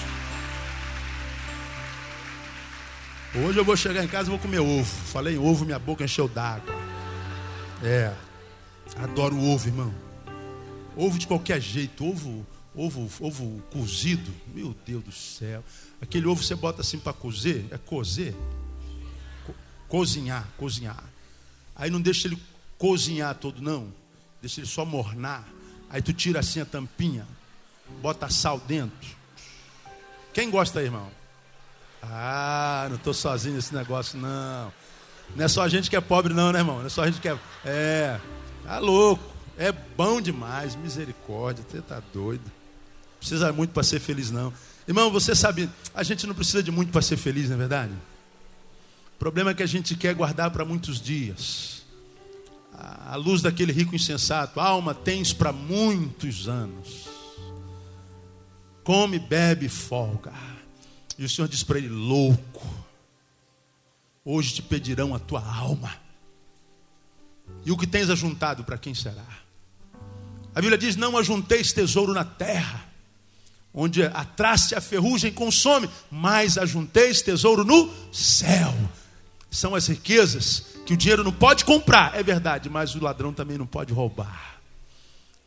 Hoje eu vou chegar em casa e vou comer ovo. Falei em ovo, minha boca encheu d'água. É. Adoro ovo, irmão. Ovo de qualquer jeito, ovo, ovo, ovo cozido. Meu Deus do céu. Aquele ovo você bota assim para cozer, é cozer. Co cozinhar, cozinhar. Aí não deixa ele cozinhar todo não deixa ele só mornar. Aí tu tira assim a tampinha, bota sal dentro. Quem gosta irmão? Ah, não estou sozinho nesse negócio, não. Não é só a gente que é pobre, não, né, irmão? Não é só a gente que é. É. Tá louco. É bom demais. Misericórdia. Você tá doido. Não precisa muito para ser feliz, não. Irmão, você sabe, a gente não precisa de muito para ser feliz, não é verdade? O problema é que a gente quer guardar para muitos dias. A luz daquele rico insensato, alma tens para muitos anos. Come, bebe, folga. E o Senhor diz para ele: louco, hoje te pedirão a tua alma. E o que tens ajuntado, para quem será? A Bíblia diz: Não ajunteis tesouro na terra, onde a traça e a ferrugem consome, mas ajunteis tesouro no céu. São as riquezas que o dinheiro não pode comprar, é verdade, mas o ladrão também não pode roubar.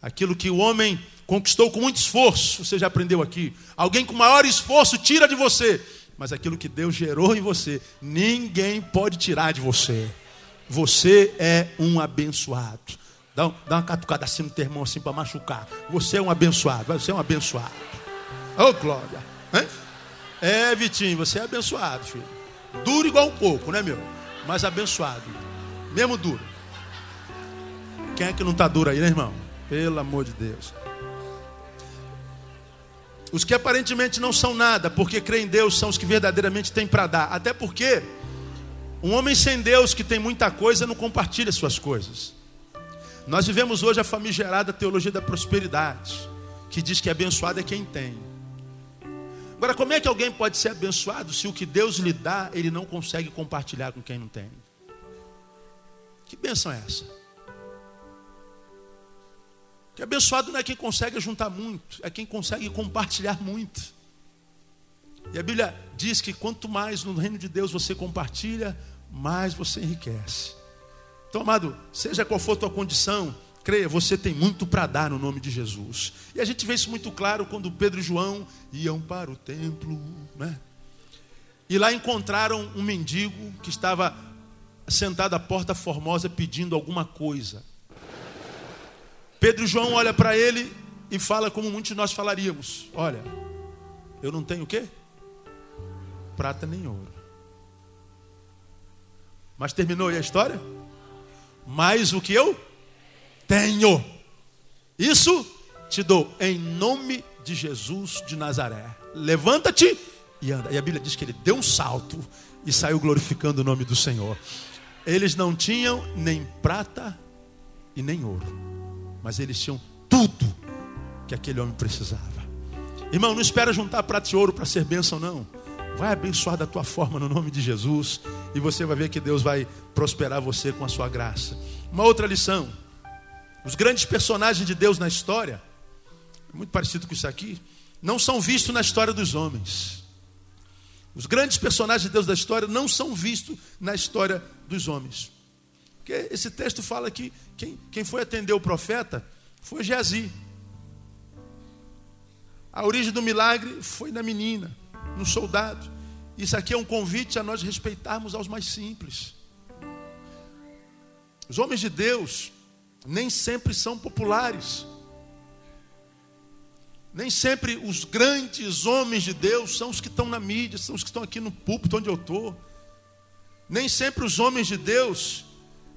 Aquilo que o homem conquistou com muito esforço, você já aprendeu aqui. Alguém com maior esforço tira de você, mas aquilo que Deus gerou em você, ninguém pode tirar de você. Você é um abençoado. Dá, dá uma catucada assim no teu irmão assim para machucar. Você é um abençoado. Você é um abençoado. Oh, glória. Hein? É, Vitinho, você é abençoado, filho. Duro igual um coco, né, meu? Mas abençoado. Mesmo duro. Quem é que não está duro aí, né, irmão? Pelo amor de Deus. Os que aparentemente não são nada, porque creem em Deus, são os que verdadeiramente têm para dar. Até porque um homem sem Deus que tem muita coisa não compartilha suas coisas. Nós vivemos hoje a famigerada teologia da prosperidade, que diz que abençoado é quem tem. Agora, como é que alguém pode ser abençoado se o que Deus lhe dá, ele não consegue compartilhar com quem não tem? Que bênção é essa? Que abençoado não é quem consegue juntar muito, é quem consegue compartilhar muito. E a Bíblia diz que quanto mais no reino de Deus você compartilha, mais você enriquece. Então, amado, seja qual for a tua condição, creia, você tem muito para dar no nome de Jesus. E a gente vê isso muito claro quando Pedro e João iam para o templo, né? E lá encontraram um mendigo que estava sentado à porta formosa pedindo alguma coisa. Pedro e João olha para ele e fala como muitos de nós falaríamos: Olha, eu não tenho o quê? Prata nem ouro. Mas terminou aí a história? Mas o que eu tenho, isso te dou em nome de Jesus de Nazaré. Levanta-te e anda. E a Bíblia diz que ele deu um salto e saiu glorificando o nome do Senhor. Eles não tinham nem prata e nem ouro mas eles tinham tudo que aquele homem precisava. Irmão, não espera juntar prata e ouro para ser bênção, não. Vai abençoar da tua forma no nome de Jesus e você vai ver que Deus vai prosperar você com a sua graça. Uma outra lição: os grandes personagens de Deus na história, muito parecido com isso aqui, não são vistos na história dos homens. Os grandes personagens de Deus da história não são vistos na história dos homens. Porque esse texto fala que quem, quem foi atender o profeta foi Geazi. A origem do milagre foi na menina, no soldado. Isso aqui é um convite a nós respeitarmos aos mais simples. Os homens de Deus nem sempre são populares. Nem sempre os grandes homens de Deus são os que estão na mídia, são os que estão aqui no púlpito onde eu estou. Nem sempre os homens de Deus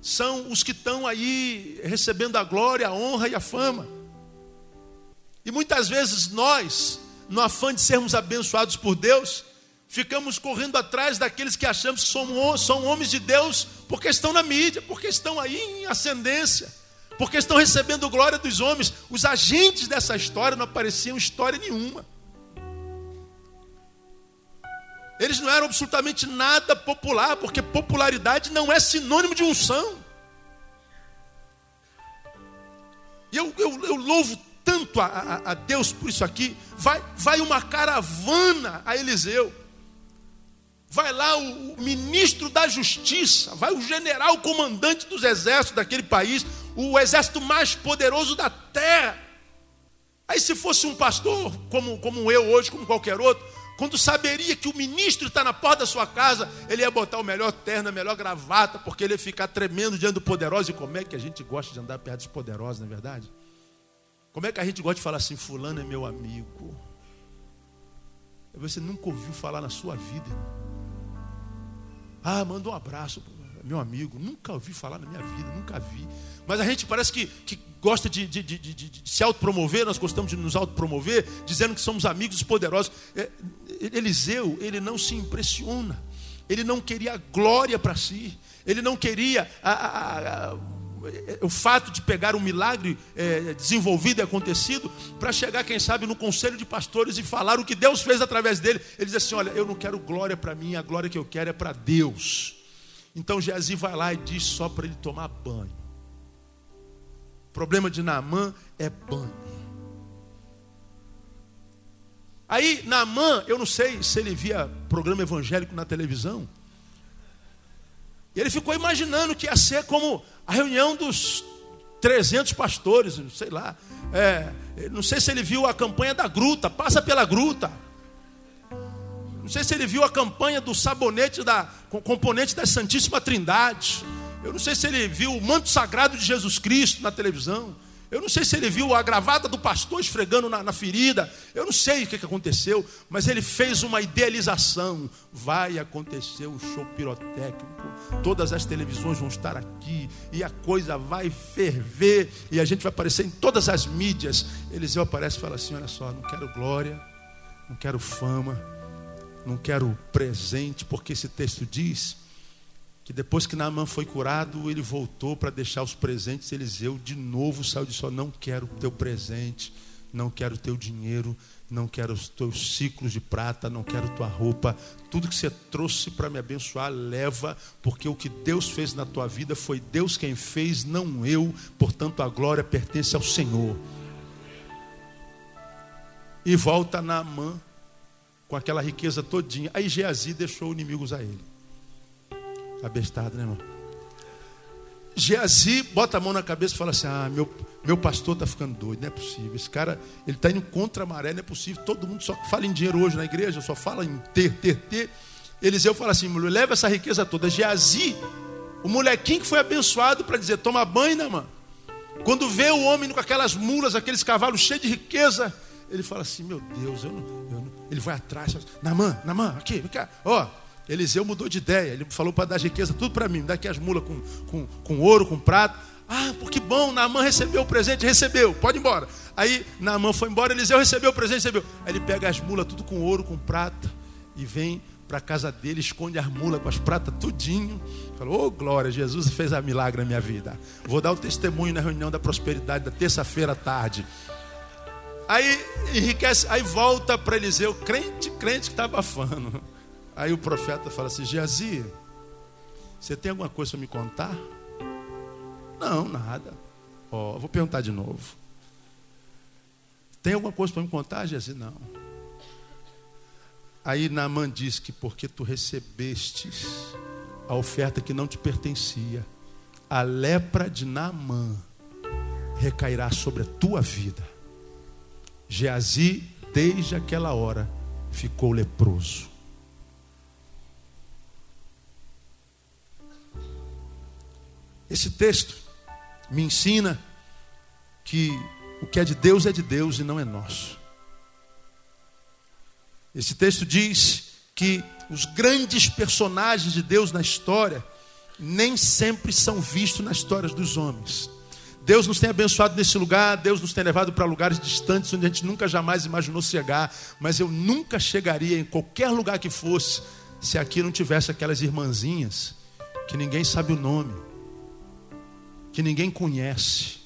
são os que estão aí recebendo a glória, a honra e a fama. E muitas vezes nós, no afã de sermos abençoados por Deus, ficamos correndo atrás daqueles que achamos que são, homens de Deus porque estão na mídia, porque estão aí em ascendência, porque estão recebendo glória dos homens. Os agentes dessa história não apareciam história nenhuma. Eles não eram absolutamente nada popular, porque popularidade não é sinônimo de unção. E eu, eu, eu louvo tanto a, a, a, Deus por isso aqui. Vai, vai uma caravana a Eliseu. Vai lá o, ministro da justiça, vai o general comandante dos exércitos daquele país, o exército mais poderoso da terra. Aí, se fosse um pastor, como, como eu hoje, como qualquer outro, quando saberia que o ministro está na porta da sua casa, ele ia botar o melhor terno, a melhor gravata, porque ele ia ficar tremendo diante do poderoso. E como é que a gente gosta de andar perto dos poderosos, não é verdade? Como é que a gente gosta de falar assim, fulano é meu amigo? Você nunca ouviu falar na sua vida. Ah, manda um abraço. meu amigo, nunca ouvi falar na minha vida, nunca vi. Mas a gente parece que, que gosta de, de, de, de, se autopromover, nós gostamos de nos autopromover, dizendo que somos amigos poderosos. É, Eliseu, ele não se impressiona, ele não queria glória para si, ele não queria a, a, a, o fato de pegar um milagre é, desenvolvido e acontecido para chegar, quem sabe, no conselho de pastores e falar o que Deus fez através dele. Ele diz assim: Olha, eu não quero glória para mim, a glória que eu quero é para Deus. Então Geazi vai lá e diz só para ele tomar banho. O problema de Naamã é banho. Aí, Naamã, eu não sei se ele via programa evangélico na televisão. E ele ficou imaginando que ia ser como a reunião dos 300 pastores, sei lá. É, não sei se ele viu a campanha da gruta, passa pela gruta. Não sei se ele viu a campanha do sabonete da componente da Santíssima Trindade. Eu não sei se ele viu o manto sagrado de Jesus Cristo na televisão. Eu não sei se ele viu a gravata do pastor esfregando na, na ferida. Eu não sei o que, que, aconteceu, mas ele fez uma idealização. Vai acontecer um show pirotécnico. Todas as televisões vão estar aqui e a coisa vai ferver e a gente vai aparecer em todas as mídias. Eliseu aparece e fala assim: Olha só, não quero glória, não quero fama, não quero presente, porque esse texto diz que depois que Naamã foi curado, ele voltou para deixar os presentes. Eliseu de novo saiu de só: Não quero teu presente, não quero teu dinheiro, não quero os teus ciclos de prata, não quero tua roupa. Tudo que você trouxe para me abençoar, leva, porque o que Deus fez na tua vida foi Deus quem fez, não eu. Portanto, a glória pertence ao Senhor. E volta Naamã com aquela riqueza todinha. Aí Geazi deixou inimigos a ele. Abestado, né, irmão? Geazi bota a mão na cabeça e fala assim: Ah, meu, meu pastor está ficando doido, não é possível. Esse cara, ele está indo contra a maré, não é possível. Todo mundo só fala em dinheiro hoje na igreja, só fala em ter, ter, ter. Eliseu fala assim: leva essa riqueza toda. Geazi, o molequinho que foi abençoado para dizer: toma banho, né, mano? Quando vê o homem com aquelas mulas, aqueles cavalos cheios de riqueza, ele fala assim: Meu Deus, eu não. Eu não. Ele vai atrás, Namã, Namã, aqui, vem cá, ó. Eliseu mudou de ideia. Ele falou para dar riqueza tudo para mim. Dá aqui as mulas com, com, com ouro, com prata. Ah, que bom, Naamã recebeu o presente, recebeu, pode ir embora. Aí Naamã foi embora, Eliseu recebeu o presente, recebeu. Aí ele pega as mulas, tudo com ouro, com prata, e vem para a casa dele, esconde as mulas com as pratas, tudinho. Falou, oh glória, Jesus fez a milagre na minha vida. Vou dar o testemunho na reunião da prosperidade da terça-feira à tarde. Aí enriquece, aí volta para Eliseu, crente, crente que está abafando. Aí o profeta fala assim: Geazi, você tem alguma coisa para me contar? Não, nada. Ó, oh, vou perguntar de novo. Tem alguma coisa para me contar, Geazi? Não. Aí Naaman diz que porque tu recebestes a oferta que não te pertencia, a lepra de Naamã recairá sobre a tua vida. Geazi, desde aquela hora, ficou leproso. Esse texto me ensina que o que é de Deus é de Deus e não é nosso. Esse texto diz que os grandes personagens de Deus na história nem sempre são vistos nas histórias dos homens. Deus nos tem abençoado nesse lugar, Deus nos tem levado para lugares distantes onde a gente nunca jamais imaginou chegar, mas eu nunca chegaria em qualquer lugar que fosse se aqui não tivesse aquelas irmãzinhas que ninguém sabe o nome, que ninguém conhece,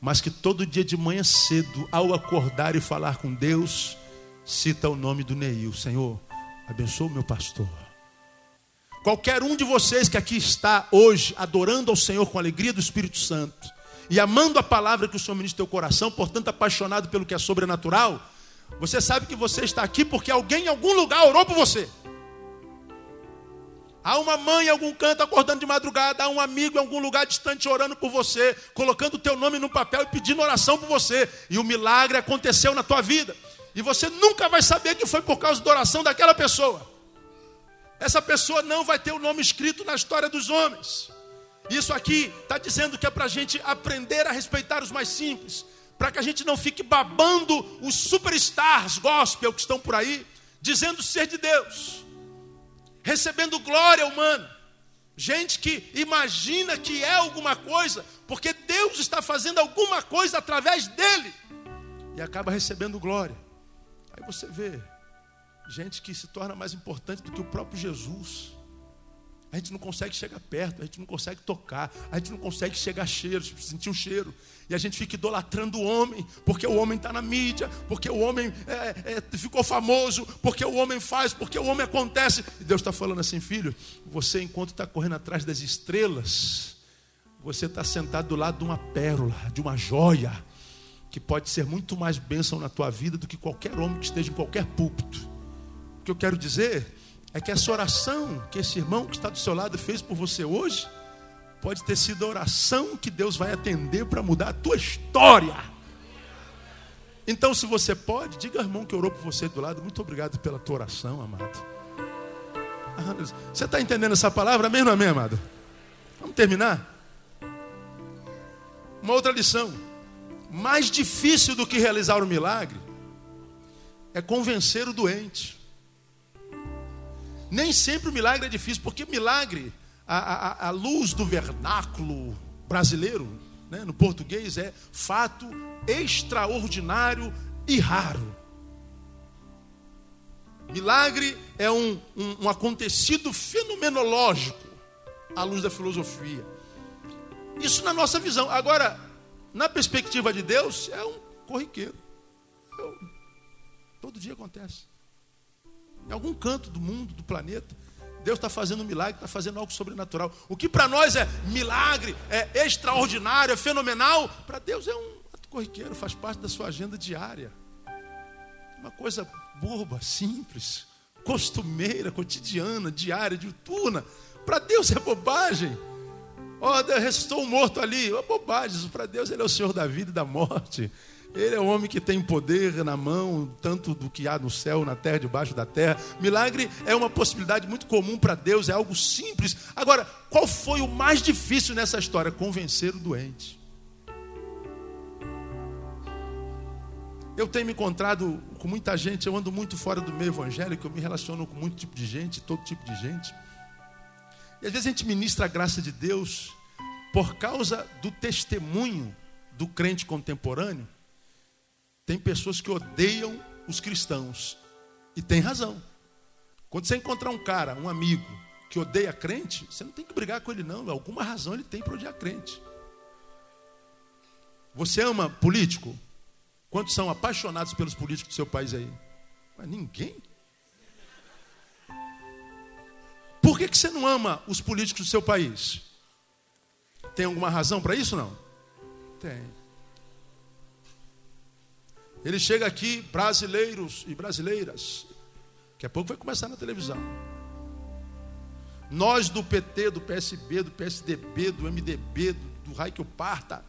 mas que todo dia de manhã cedo, ao acordar e falar com Deus, cita o nome do Neil: Senhor, abençoa o meu pastor. Qualquer um de vocês que aqui está hoje adorando ao Senhor com a alegria do Espírito Santo e amando a palavra que o Senhor ministra teu coração, portanto apaixonado pelo que é sobrenatural, você sabe que você está aqui porque alguém em algum lugar orou por você. Há uma mãe em algum canto acordando de madrugada, há um amigo em algum lugar distante orando por você, colocando o teu nome no papel e pedindo oração por você. E o milagre aconteceu na tua vida. E você nunca vai saber que foi por causa da oração daquela pessoa. Essa pessoa não vai ter o nome escrito na história dos homens. Isso aqui está dizendo que é para a gente aprender a respeitar os mais simples, para que a gente não fique babando os superstars gospel que estão por aí, dizendo ser de Deus recebendo glória humana, Gente que imagina que é alguma coisa, porque Deus está fazendo alguma coisa através dele e acaba recebendo glória. Aí você vê gente que se torna mais importante do que o próprio Jesus. A gente não consegue chegar perto, a gente não consegue tocar, a gente não consegue chegar cheiro, sentir o cheiro. E a gente fica idolatrando o homem, porque o homem está na mídia, porque o homem é, é, ficou famoso, porque o homem faz, porque o homem acontece. E Deus está falando assim, filho, você enquanto está correndo atrás das estrelas, você está sentado do lado de uma pérola, de uma joia, que pode ser muito mais bênção na tua vida do que qualquer homem que esteja em qualquer púlpito. O que eu quero dizer é que essa oração que esse irmão que está do seu lado fez por você hoje, pode ter sido a oração que Deus vai atender para mudar a tua história. Então, se você pode, diga ao irmão que orou por você do lado, muito obrigado pela tua oração, amado. Ah, você está entendendo essa palavra? Amém ou amém, amado? Vamos terminar? Uma outra lição. Mais difícil do que realizar o milagre é convencer o doente. Nem sempre o milagre é difícil, porque milagre, a, a, a luz do vernáculo brasileiro, né, no português, é fato extraordinário e raro. Milagre é um, um, um acontecido fenomenológico à luz da filosofia. Isso na nossa visão. Agora, na perspectiva de Deus, é um corriqueiro. Todo dia acontece. Em algum canto do mundo, do planeta, Deus está fazendo um milagre, está fazendo algo sobrenatural. O que para nós é milagre, é extraordinário, é fenomenal, para Deus é um ato corriqueiro, faz parte da sua agenda diária. Uma coisa boba, simples, costumeira, cotidiana, diária, diuturna. Para Deus é bobagem. Ó, oh, ressuscitou um morto ali. É bobagem. Para Deus ele é o Senhor da vida e da morte. Ele é o homem que tem poder na mão, tanto do que há no céu, na terra, debaixo da terra. Milagre é uma possibilidade muito comum para Deus, é algo simples. Agora, qual foi o mais difícil nessa história? Convencer o doente. Eu tenho me encontrado com muita gente, eu ando muito fora do meio evangélico, eu me relaciono com muito tipo de gente, todo tipo de gente. E às vezes a gente ministra a graça de Deus por causa do testemunho do crente contemporâneo tem pessoas que odeiam os cristãos. E tem razão. Quando você encontrar um cara, um amigo, que odeia crente, você não tem que brigar com ele, não. Alguma razão ele tem para odiar crente. Você ama político? Quantos são apaixonados pelos políticos do seu país aí? Mas ninguém. Por que, que você não ama os políticos do seu país? Tem alguma razão para isso não? Tem. Ele chega aqui, brasileiros e brasileiras. Daqui a pouco vai começar na televisão. Nós do PT, do PSB, do PSDB, do MDB, do, do Raio Parta,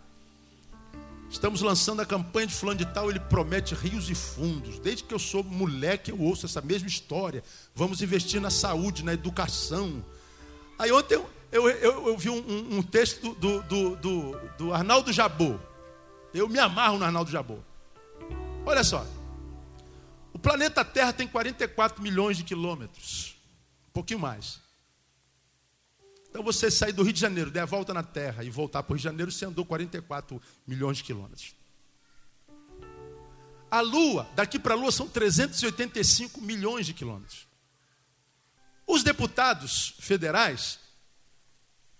estamos lançando a campanha de fulano de tal, ele promete rios e fundos. Desde que eu sou moleque, eu ouço essa mesma história. Vamos investir na saúde, na educação. Aí ontem eu, eu, eu, eu vi um, um, texto do, do, do, do Arnaldo Jabô. Eu me amarro no Arnaldo Jabô. Olha só. O planeta Terra tem 44 milhões de quilômetros. Um pouquinho mais. Então você sair do Rio de Janeiro, der a volta na Terra e voltar para o Rio de Janeiro, você andou 44 milhões de quilômetros. A Lua, daqui para a Lua, são 385 milhões de quilômetros. Os deputados federais,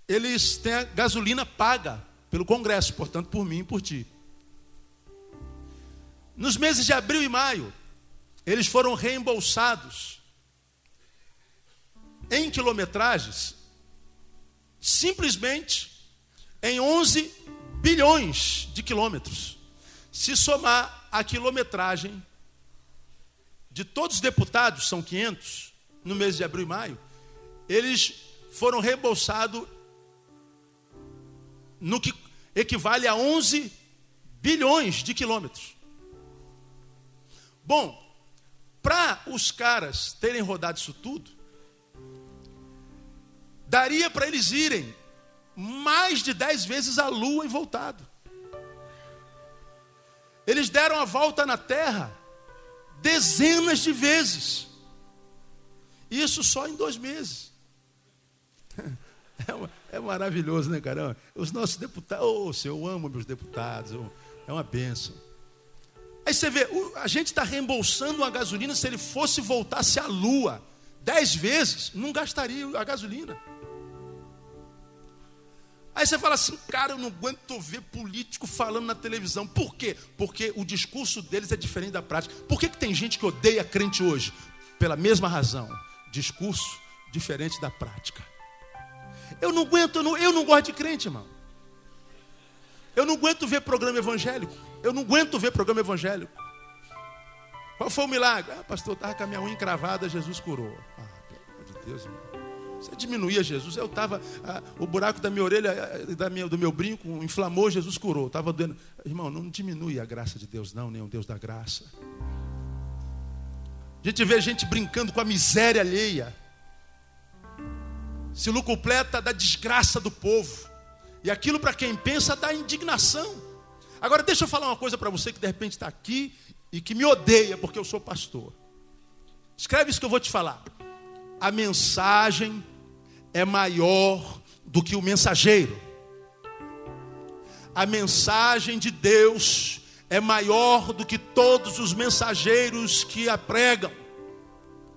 eles têm a gasolina paga pelo Congresso, portanto, por mim e por ti. Nos meses de abril e maio, eles foram reembolsados em quilometragens, simplesmente em 11 bilhões de quilômetros. Se somar a quilometragem de todos os deputados, são 500, no mês de abril e maio, eles foram reembolsados no que equivale a 11 bilhões de quilômetros. Bom, para os caras terem rodado isso tudo, daria para eles irem mais de dez vezes a lua e voltado. Eles deram a volta na terra dezenas de vezes. Isso só em dois meses. É, é maravilhoso, né, caramba? Os nossos deputados, oh, eu amo meus deputados, é uma benção. Aí você vê, a gente está reembolsando a gasolina se ele fosse voltasse à lua dez vezes, não gastaria a gasolina. Aí você fala assim, cara, eu não aguento ver político falando na televisão. Por quê? Porque o discurso deles é diferente da prática. Por que, que tem gente que odeia crente hoje? Pela mesma razão. Discurso diferente da prática. Eu não aguento, eu não, eu não gosto de crente, irmão. Eu não aguento ver programa evangélico. Eu não aguento ver programa evangélico. Qual foi o milagre? Ah, pastor, eu estava com a minha unha encravada, Jesus curou. Ah, pelo amor de Deus, irmão. Você diminuía Jesus. Eu estava, ah, o buraco da minha orelha, ah, da minha, do meu brinco, inflamou, Jesus curou. Estava doendo. Irmão, não diminui a graça de Deus, não, nem o Deus da graça. A gente vê gente brincando com a miséria alheia. Se lucupleta da desgraça do povo. E aquilo para quem pensa dá indignação. Agora deixa eu falar uma coisa para você que de repente está aqui e que me odeia porque eu sou pastor. Escreve isso que eu vou te falar. A mensagem é maior do que o mensageiro. A mensagem de Deus é maior do que todos os mensageiros que a pregam.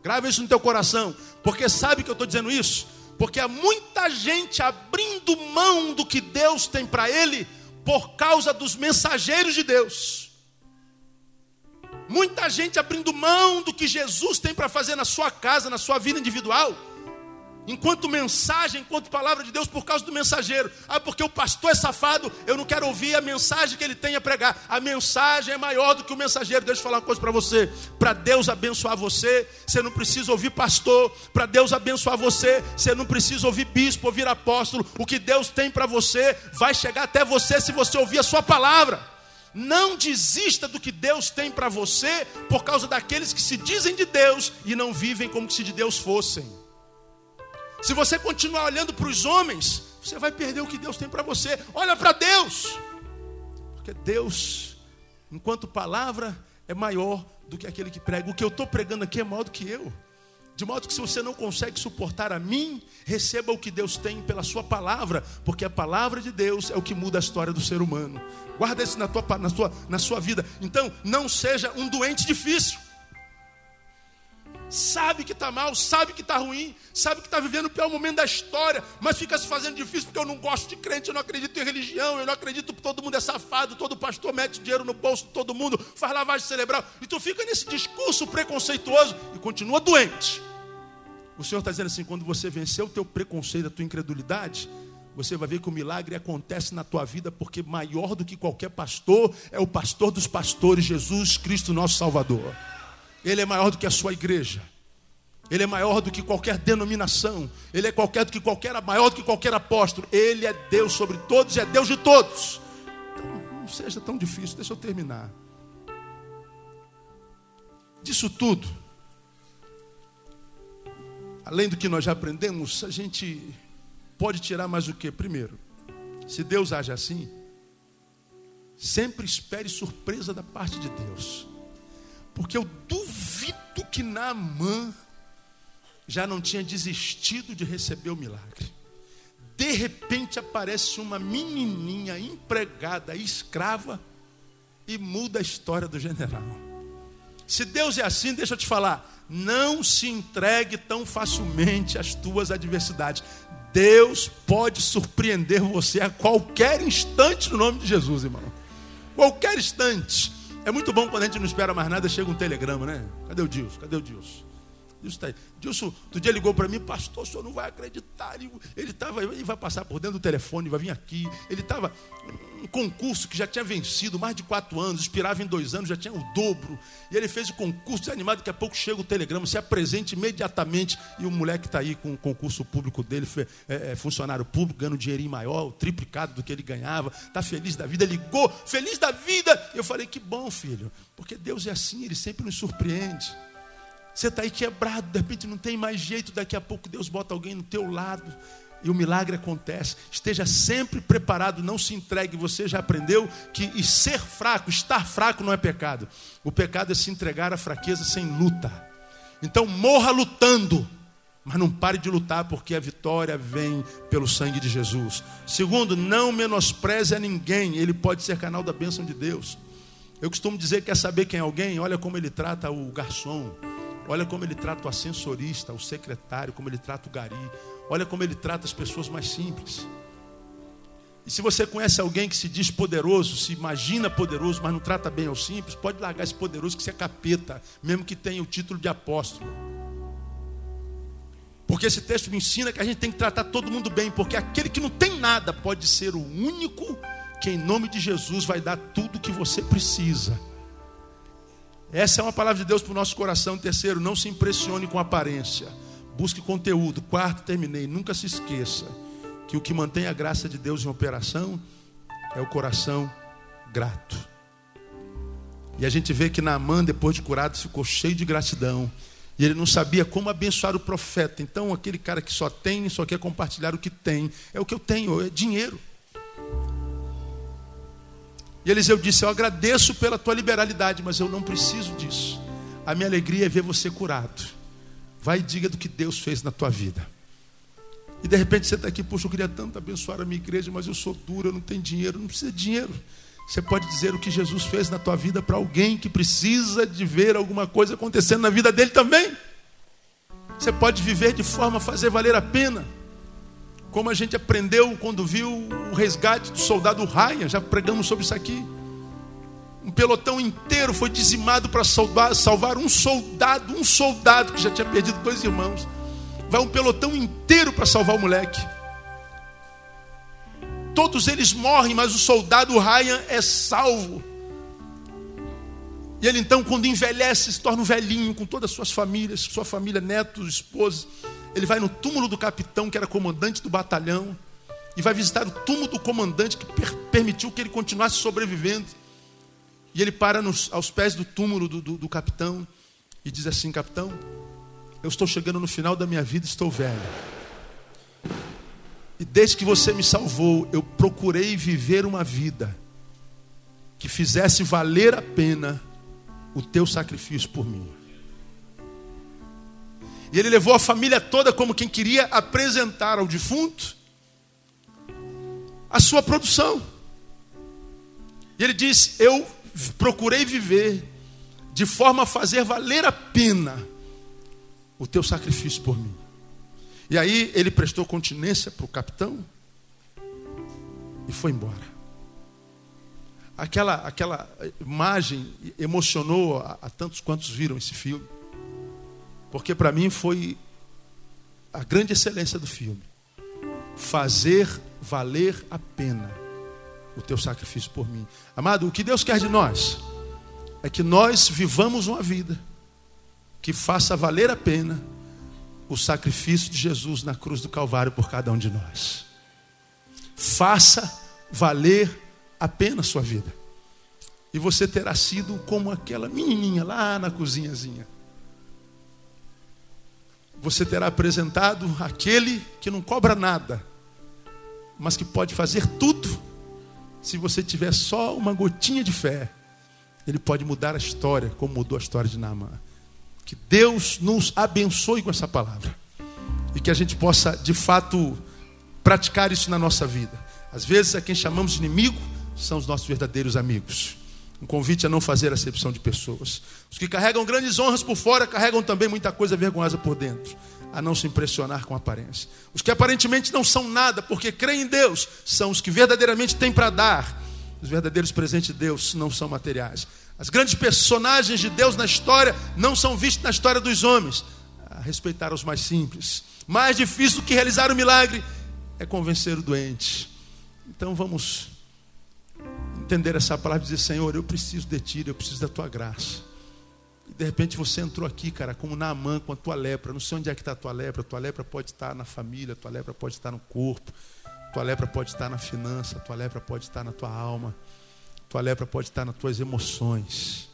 Grava isso no teu coração, porque sabe que eu estou dizendo isso? Porque há muita gente abrindo mão do que Deus tem para ele por causa dos mensageiros de Deus. Muita gente abrindo mão do que Jesus tem para fazer na sua casa, na sua vida individual enquanto mensagem, enquanto palavra de Deus, por causa do mensageiro. Ah, porque o pastor é safado, eu não quero ouvir a mensagem que ele tem a pregar. A mensagem é maior do que o mensageiro. Deixa eu falar uma coisa para você. Para Deus abençoar você, você não precisa ouvir pastor. Para Deus abençoar você, você não precisa ouvir bispo, ouvir apóstolo. O que Deus tem para você vai chegar até você se você ouvir a sua palavra. Não desista do que Deus tem para você por causa daqueles que se dizem de Deus e não vivem como se de Deus fossem. Se você continuar olhando para os homens, você vai perder o que Deus tem para você. Olha para Deus. Porque Deus, enquanto palavra, é maior do que aquele que prega. O que eu estou pregando aqui é maior do que eu. De modo que se você não consegue suportar a mim, receba o que Deus tem pela sua palavra, porque a palavra de Deus é o que muda a história do ser humano. Guarda isso na, tua, na, sua, na sua vida. Então, não seja um doente difícil sabe que está mal, sabe que está ruim, sabe que está vivendo o pior momento da história, mas fica se fazendo difícil porque eu não gosto de crente, eu não acredito em religião, eu não acredito que todo mundo é safado, todo pastor mete dinheiro no bolso de todo mundo, faz lavagem cerebral, e tu fica nesse discurso preconceituoso e continua doente. O Senhor está dizendo assim: quando você vencer o teu preconceito, a tua incredulidade, você vai ver que o milagre acontece na tua vida, porque maior do que qualquer pastor é o pastor dos pastores, Jesus Cristo, nosso Salvador. Ele é maior do que a sua igreja. Ele é maior do que qualquer denominação. Ele é qualquer do que qualquer maior do que qualquer apóstolo. Ele é Deus sobre todos é Deus de todos. Então, não seja tão difícil. Deixa eu terminar. Disso tudo, além do que nós já aprendemos, a gente pode tirar mais o que? Primeiro, se Deus age assim, sempre espere surpresa da parte de Deus. Porque eu duvido que Naamã já não tinha desistido de receber o milagre. De repente aparece uma menininha empregada, escrava, e muda a história do general. Se Deus é assim, deixa eu te falar, não se entregue tão facilmente às tuas adversidades. Deus pode surpreender você a qualquer instante no nome de Jesus, irmão. Qualquer instante. É muito bom quando a gente não espera mais nada, chega um telegrama, né? Cadê o Dilson? Cadê o Dilson? Dilson está aí. Dilson, outro dia ligou para mim, pastor, o senhor não vai acreditar. Ele estava, ele vai passar por dentro do telefone, vai vir aqui. Ele estava um concurso que já tinha vencido mais de quatro anos, expirava em dois anos, já tinha o dobro. E ele fez o concurso animado, daqui a pouco chega o telegrama, se apresente imediatamente. E o moleque está aí com o concurso público dele, é, é, funcionário público, ganhando um dinheirinho maior, triplicado do que ele ganhava, está feliz da vida, ligou, feliz da vida. Eu falei, que bom, filho, porque Deus é assim, ele sempre nos surpreende. Você está aí quebrado, de repente não tem mais jeito, daqui a pouco Deus bota alguém no teu lado e o milagre acontece. Esteja sempre preparado, não se entregue. Você já aprendeu que ser fraco, estar fraco não é pecado. O pecado é se entregar à fraqueza sem luta. Então morra lutando. Mas não pare de lutar, porque a vitória vem pelo sangue de Jesus. Segundo, não menospreze a ninguém, ele pode ser canal da bênção de Deus. Eu costumo dizer que quer saber quem é alguém, olha como ele trata o garçom, olha como ele trata o ascensorista, o secretário, como ele trata o gari, olha como ele trata as pessoas mais simples. E se você conhece alguém que se diz poderoso, se imagina poderoso, mas não trata bem ao simples, pode largar esse poderoso que você é capeta, mesmo que tenha o título de apóstolo. Porque esse texto me ensina que a gente tem que tratar todo mundo bem, porque aquele que não tem nada pode ser o único que, em nome de Jesus, vai dar tudo que você precisa. Essa é uma palavra de Deus para o nosso coração. Terceiro, não se impressione com aparência. Busque conteúdo. Quarto, terminei. Nunca se esqueça que o que mantém a graça de Deus em operação é o coração grato. E a gente vê que Naamã, depois de curado, ficou cheio de gratidão. E ele não sabia como abençoar o profeta. Então, aquele cara que só tem, só quer compartilhar o que tem. É o que eu tenho, é dinheiro. E Eliseu disse: Eu agradeço pela tua liberalidade, mas eu não preciso disso. A minha alegria é ver você curado. Vai e diga do que Deus fez na tua vida. E de repente você está aqui, poxa, eu queria tanto abençoar a minha igreja, mas eu sou duro, eu não tenho dinheiro. Não precisa de dinheiro. Você pode dizer o que Jesus fez na tua vida para alguém que precisa de ver alguma coisa acontecendo na vida dele também. Você pode viver de forma a fazer valer a pena. Como a gente aprendeu quando viu o resgate do soldado Ryan, já pregamos sobre isso aqui. Um pelotão inteiro foi dizimado para salvar, salvar um soldado, um soldado que já tinha perdido dois irmãos. Vai um pelotão inteiro para salvar o moleque. Todos eles morrem, mas o soldado Ryan é salvo. E ele então, quando envelhece, se torna um velhinho com todas as suas famílias, sua família, netos, esposa. Ele vai no túmulo do capitão, que era comandante do batalhão, e vai visitar o túmulo do comandante que per permitiu que ele continuasse sobrevivendo. E ele para nos, aos pés do túmulo do, do, do capitão e diz assim: Capitão, eu estou chegando no final da minha vida, estou velho. E desde que você me salvou, eu procurei viver uma vida que fizesse valer a pena o teu sacrifício por mim. E ele levou a família toda como quem queria apresentar ao defunto a sua produção. E ele diz: Eu procurei viver de forma a fazer valer a pena o teu sacrifício por mim. E aí ele prestou continência para o capitão e foi embora. Aquela, aquela imagem emocionou a, a tantos quantos viram esse filme. Porque para mim foi a grande excelência do filme. Fazer valer a pena o teu sacrifício por mim. Amado, o que Deus quer de nós é que nós vivamos uma vida que faça valer a pena o sacrifício de Jesus na cruz do Calvário por cada um de nós. Faça valer a pena a sua vida. E você terá sido como aquela menininha lá na cozinhazinha. Você terá apresentado aquele que não cobra nada, mas que pode fazer tudo. Se você tiver só uma gotinha de fé, ele pode mudar a história, como mudou a história de Naamã. Que Deus nos abençoe com essa palavra. E que a gente possa, de fato, praticar isso na nossa vida. Às vezes, a quem chamamos de inimigo são os nossos verdadeiros amigos. Um convite a não fazer acepção de pessoas. Os que carregam grandes honras por fora carregam também muita coisa vergonhosa por dentro. A não se impressionar com a aparência. Os que aparentemente não são nada porque creem em Deus são os que verdadeiramente têm para dar. Os verdadeiros presentes de Deus não são materiais. As grandes personagens de Deus na história não são vistos na história dos homens. A respeitar os mais simples. Mais difícil do que realizar o milagre é convencer o doente. Então vamos entender essa palavra e dizer: Senhor, eu preciso de ti, eu preciso da tua graça. E de repente você entrou aqui, cara, como Naamã, com a tua lepra. Não sei onde é que está a tua lepra. A tua lepra pode estar na família, a tua lepra pode estar no corpo, a tua lepra pode estar na finança, a tua lepra pode estar na tua alma. Tua lepra pode estar nas tuas emoções.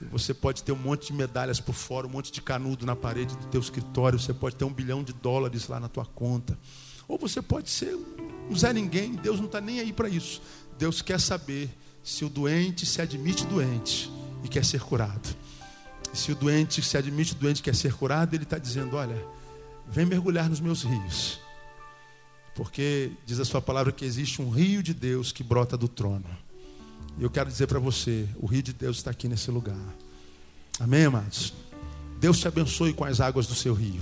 E você pode ter um monte de medalhas por fora, um monte de canudo na parede do teu escritório. Você pode ter um bilhão de dólares lá na tua conta. Ou você pode ser um Zé Ninguém. Deus não está nem aí para isso. Deus quer saber se o doente se admite doente e quer ser curado. E se o doente se admite doente e quer ser curado, ele está dizendo: Olha, Vem mergulhar nos meus rios. Porque diz a sua palavra que existe um rio de Deus que brota do trono. E eu quero dizer para você: o rio de Deus está aqui nesse lugar. Amém, amados? Deus te abençoe com as águas do seu rio.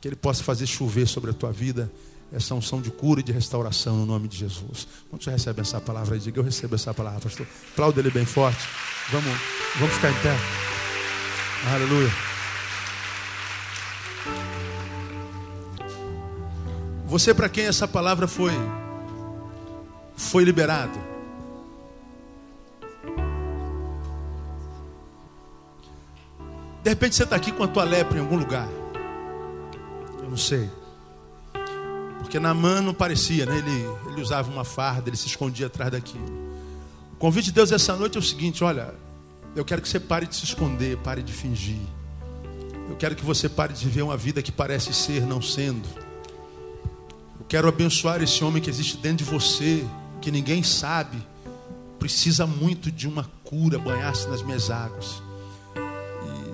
Que Ele possa fazer chover sobre a tua vida essa unção de cura e de restauração no nome de Jesus. Quando você recebe essa palavra, diga: Eu recebo essa palavra, pastor. Aplauda ele bem forte. Vamos, vamos ficar em pé. Aleluia. Você para quem essa palavra foi foi liberado. De repente você está aqui com a tua lepra em algum lugar. Eu não sei. Porque Naamã não parecia, né? ele, ele usava uma farda, ele se escondia atrás daquilo. O convite de Deus essa noite é o seguinte: olha, eu quero que você pare de se esconder, pare de fingir. Eu quero que você pare de viver uma vida que parece ser, não sendo. Eu quero abençoar esse homem que existe dentro de você, que ninguém sabe, precisa muito de uma cura, banhar-se nas minhas águas.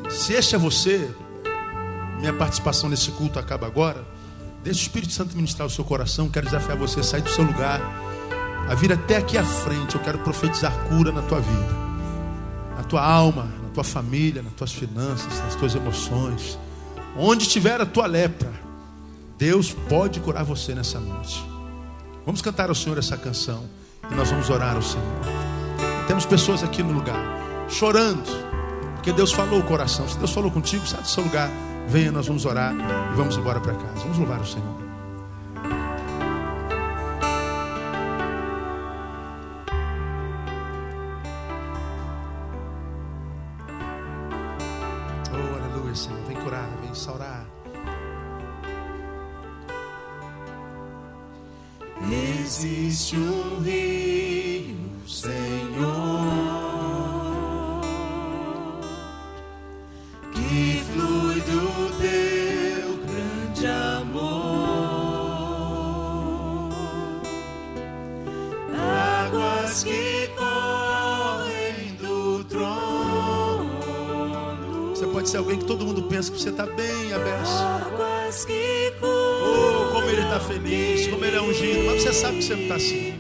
E se este é você, minha participação nesse culto acaba agora. Deixe o Espírito Santo ministrar o seu coração. Quero desafiar você a sair do seu lugar, a vir até aqui à frente. Eu quero profetizar cura na tua vida, na tua alma, na tua família, nas tuas finanças, nas tuas emoções. Onde estiver a tua lepra, Deus pode curar você nessa noite. Vamos cantar ao Senhor essa canção e nós vamos orar ao Senhor. Temos pessoas aqui no lugar chorando, porque Deus falou o coração. Se Deus falou contigo, sai do seu lugar. Venha, nós vamos orar e vamos embora para casa. Vamos louvar o Senhor. Pode ser alguém que todo mundo pensa que você está bem, aberto. Oh, como ele está feliz, como ele é ungido. Mas você sabe que você não está assim.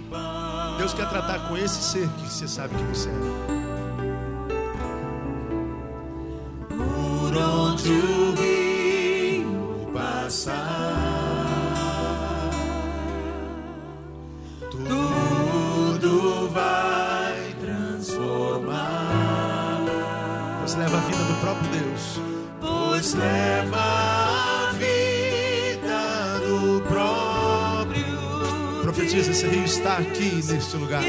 Deus quer tratar com esse ser que você sabe que você é. Está aqui neste lugar.